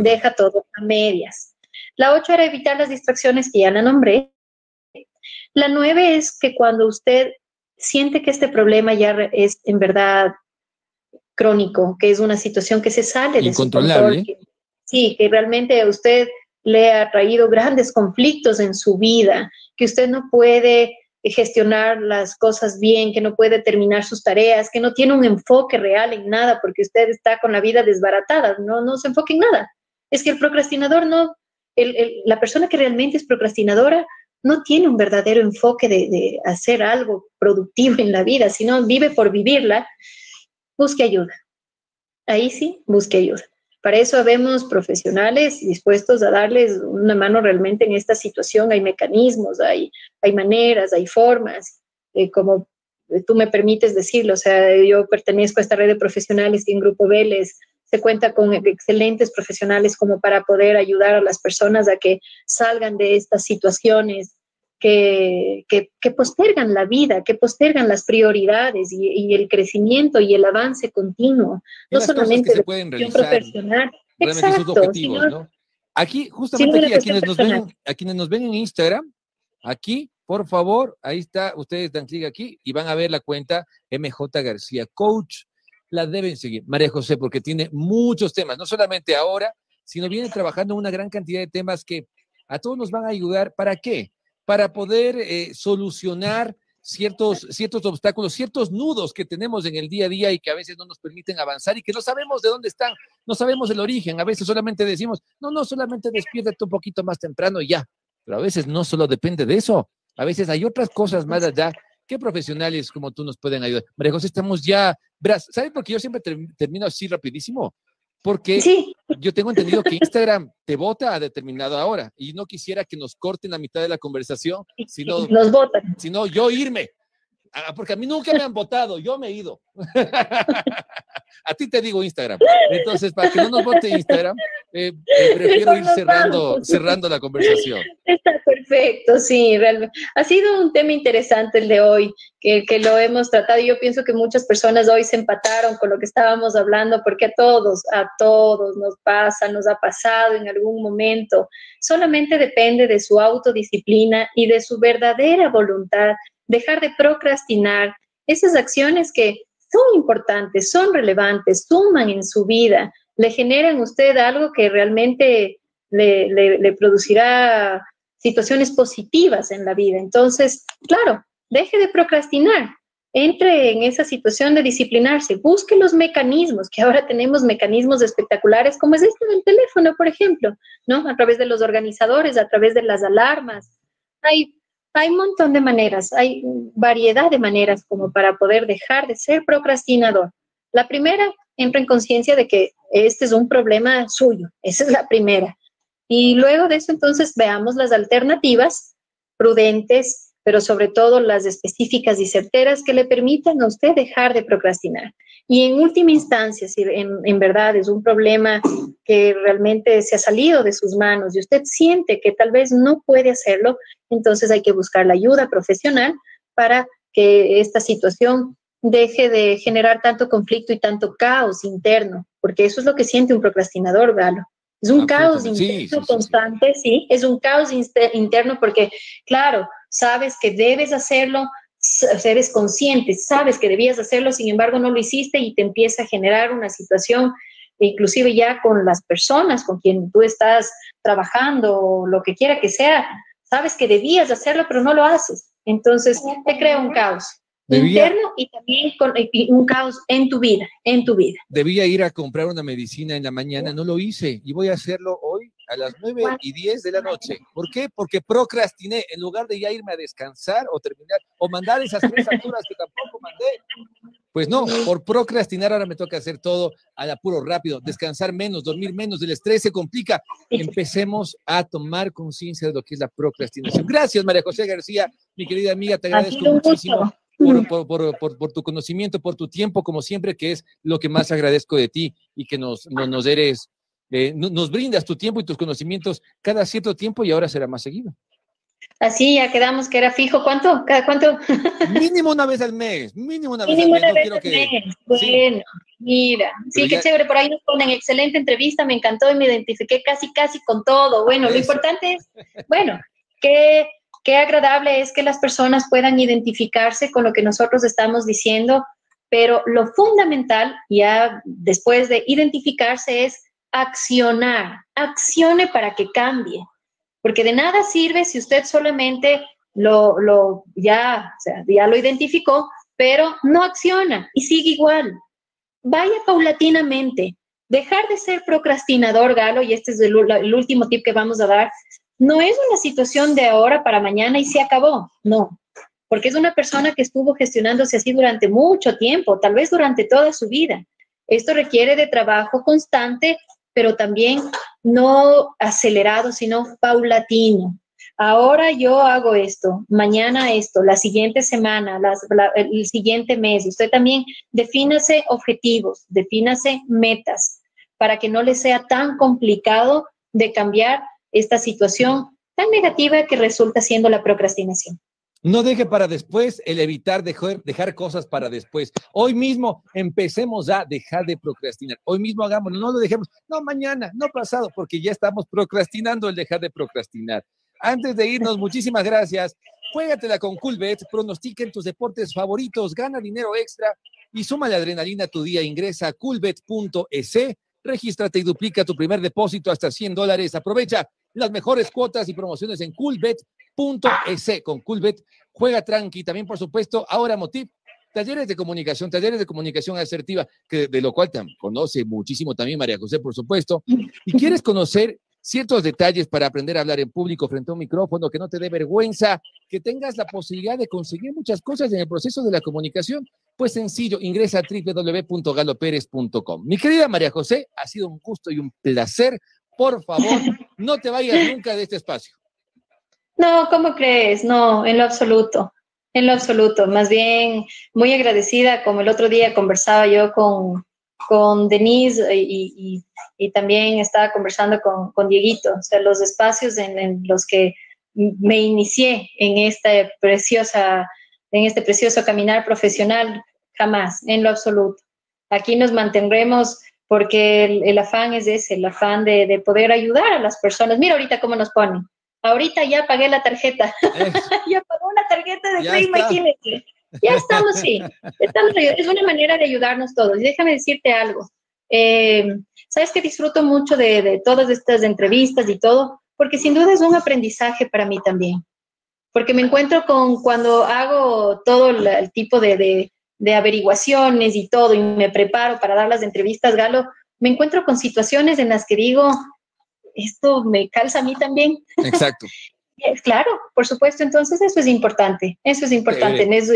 B: deja todo a medias. La ocho era evitar las distracciones que ya la nombré. La nueve es que cuando usted siente que este problema ya es en verdad crónico, que es una situación que se sale de su control, que, sí, que realmente a usted le ha traído grandes conflictos en su vida, que usted no puede gestionar las cosas bien, que no puede terminar sus tareas, que no tiene un enfoque real en nada porque usted está con la vida desbaratada, no, no se enfoque en nada. Es que el procrastinador no, la persona que realmente es procrastinadora no tiene un verdadero enfoque de, de, hacer algo productivo en la vida, sino vive por vivirla, busque ayuda. Ahí sí, busque ayuda. Para eso vemos profesionales dispuestos a darles una mano realmente en esta situación. Hay mecanismos, hay, hay maneras, hay formas, eh, como tú me permites decirlo. O sea, yo pertenezco a esta red de profesionales y en Grupo Vélez se cuenta con excelentes profesionales como para poder ayudar a las personas a que salgan de estas situaciones que, que, postergan la vida, que postergan las prioridades y, el crecimiento y el avance continuo, no solamente
A: se pueden realizar, profesional. Exacto, objetivos, ¿no? Aquí, justamente aquí, a quienes, nos ven, a quienes nos ven en Instagram, aquí, por favor, ahí está, ustedes dan clic aquí y van a ver la cuenta MJ García Coach. La deben seguir, María José, porque tiene muchos temas, no solamente ahora, sino viene trabajando una gran cantidad de temas que a todos nos van a ayudar. ¿Para qué? Para poder eh, solucionar ciertos, ciertos obstáculos, ciertos nudos que tenemos en el día a día y que a veces no nos permiten avanzar y que no sabemos de dónde están, no sabemos el origen. A veces solamente decimos, no, no, solamente despiértate un poquito más temprano y ya. Pero a veces no solo depende de eso. A veces hay otras cosas más allá ¿Qué profesionales como tú nos pueden ayudar? María José, estamos ya, ¿sabes por qué yo siempre termino así rapidísimo? Porque yo tengo entendido que Instagram te vota a determinada hora y no quisiera que nos corten la mitad de la conversación, sino,
B: nos votan.
A: sino yo irme. Ah, porque a mí nunca me han votado, yo me he ido. a ti te digo Instagram. Entonces, para que no nos vote Instagram, eh, eh, prefiero ir cerrando, cerrando la conversación.
B: Está perfecto, sí, realmente. Ha sido un tema interesante el de hoy, que, que lo hemos tratado. Yo pienso que muchas personas hoy se empataron con lo que estábamos hablando, porque a todos, a todos nos pasa, nos ha pasado en algún momento. Solamente depende de su autodisciplina y de su verdadera voluntad dejar de procrastinar esas acciones que son importantes, son relevantes, suman en su vida, le generan a usted algo que realmente le, producirá situaciones positivas en la vida. Entonces, claro, deje de procrastinar, entre en esa situación de disciplinarse, busque los mecanismos, que ahora tenemos mecanismos espectaculares, como es este del teléfono, por ejemplo, ¿no? A través de los organizadores, a través de las alarmas. Hay hay un montón de maneras, hay variedad de maneras como para poder dejar de ser procrastinador. La primera, entra en conciencia de que este es un problema suyo, esa es la primera. Y luego de eso, entonces, veamos las alternativas prudentes, pero sobre todo las específicas y certeras que le permitan a usted dejar de procrastinar. Y en última instancia, si en, verdad es un problema que realmente se ha salido de sus manos y usted siente que tal vez no puede hacerlo, entonces hay que buscar la ayuda profesional para que esta situación deje de generar tanto conflicto y tanto caos interno, porque eso es lo que siente un procrastinador, Galo. Es un caos interno constante, sí, es un caos interno porque, claro, sabes que debes hacerlo, eres consciente, sabes que debías hacerlo, sin embargo no lo hiciste y te empieza a generar una situación, inclusive ya con las personas con quien tú estás trabajando o lo que quiera que sea, sabes que debías hacerlo, pero no lo haces. Entonces te crea un caos. interno y también con, un caos en tu vida, en tu vida.
A: Debía ir a comprar una medicina en la mañana, no lo hice y voy a hacerlo hoy a las 9 y 10 de la noche. ¿Por qué? Porque procrastiné en lugar de ya irme a descansar o terminar o mandar esas tres facturas que tampoco mandé. Pues no, por procrastinar ahora me toca hacer todo al apuro rápido, descansar menos, dormir menos, el estrés se complica. Empecemos a tomar conciencia de lo que es la procrastinación. Gracias, María José García, mi querida amiga, te agradezco muchísimo. Por, por, por, por, tu conocimiento, por tu tiempo, como siempre, que es lo que más agradezco de ti y que nos, nos, nos eres eh, nos brindas tu tiempo y tus conocimientos cada cierto tiempo y ahora será más seguido.
B: Así ya quedamos que era fijo. ¿Cuánto? ¿Cada cuánto?
A: Mínimo una vez al mes. Mínimo una vez al mes.
B: Bueno, mira. Sí, qué chévere. Por ahí nos ponen excelente entrevista. Me encantó y me identifiqué casi, casi con todo. Bueno, lo importante es, bueno, que qué agradable es que las personas puedan identificarse con lo que nosotros estamos diciendo, pero lo fundamental, ya después de identificarse, es accionar, accione para que cambie, porque de nada sirve si usted solamente lo, lo ya, ya lo identificó, pero no acciona y sigue igual. Vaya paulatinamente, dejar de ser procrastinador, Galo, y este es el, el último tip que vamos a dar, no es una situación de ahora para mañana y se acabó, no, porque es una persona que estuvo gestionándose así durante mucho tiempo, tal vez durante toda su vida. Esto requiere de trabajo constante pero también no acelerado, sino paulatino. Ahora yo hago esto, mañana esto, la siguiente semana, el siguiente mes. Usted también defínase objetivos, defínase metas, para que no les sea tan complicado de cambiar esta situación tan negativa que resulta siendo la procrastinación.
A: No deje para después el evitar dejar, cosas para después. Hoy mismo empecemos a dejar de procrastinar. Hoy mismo hagámoslo, no lo dejemos. No mañana, no pasado, porque ya estamos procrastinando el dejar de procrastinar. Antes de irnos, muchísimas gracias. Juégatela con Coolbet, pronostica en tus deportes favoritos, gana dinero extra y suma la adrenalina a tu día. Ingresa a coolbet.es, regístrate y duplica tu primer depósito hasta 100 dólares. Aprovecha las mejores cuotas y promociones en coolbet.es. Con Coolbet, juega tranqui. También, por supuesto, ahora Motiv, talleres de comunicación, talleres de comunicación asertiva, que, de lo cual conoce muchísimo también María José, por supuesto. Y quieres conocer ciertos detalles para aprender a hablar en público frente a un micrófono, que no te dé vergüenza, que tengas la posibilidad de conseguir muchas cosas en el proceso de la comunicación, pues sencillo, ingresa a www.galoperes.com. Mi querida María José, ha sido un gusto y un placer. Por favor, no te vayas nunca de este espacio.
B: No, ¿cómo crees? No, en lo absoluto, en lo absoluto. Más bien, muy agradecida, como el otro día conversaba yo con, con Denise y, también estaba conversando con, con, Dieguito, o sea, los espacios en, los que me inicié en esta preciosa, en este precioso caminar profesional, jamás, en lo absoluto. Aquí nos mantendremos porque el, afán es ese, el afán de, poder ayudar a las personas. Mira ahorita cómo nos ponen. Ahorita ya pagué la tarjeta. ya pagó una tarjeta de Free, imagínate. Ya estamos, sí. es una manera de ayudarnos todos. Y déjame decirte algo. Eh, Sabes que disfruto mucho de, todas estas entrevistas y todo, porque sin duda es un aprendizaje para mí también. Porque me encuentro con cuando hago todo el, tipo de, de, averiguaciones y todo, y me preparo para dar las entrevistas, Galo, me encuentro con situaciones en las que digo, esto me calza a mí también.
A: Exacto.
B: claro, por supuesto, entonces eso es importante, eso es importante, es,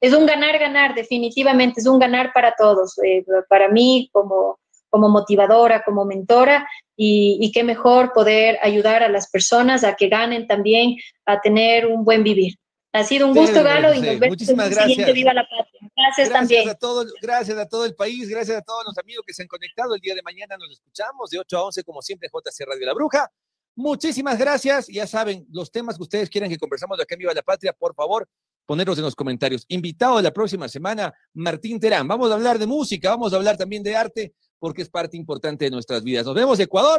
B: es un ganar-ganar, definitivamente, es un ganar para todos, eh, para mí como, como motivadora, como mentora, y, qué mejor poder ayudar a las personas a que ganen también, a tener un buen vivir. Ha sido un gusto, Galo, y nos vemos
A: en el siguiente
B: Viva la Patria. Gracias, también.
A: A todo, gracias a todo el país, gracias a todos los amigos que se han conectado. El día de mañana nos escuchamos de 8 a 11, como siempre, JC Radio La Bruja. Muchísimas gracias. Ya saben, los temas que ustedes quieran que conversamos de acá en Viva la Patria, por favor, ponerlos en los comentarios. Invitado de la próxima semana, Martín Terán. Vamos a hablar de música, vamos a hablar también de arte, porque es parte importante de nuestras vidas. Nos vemos, Ecuador.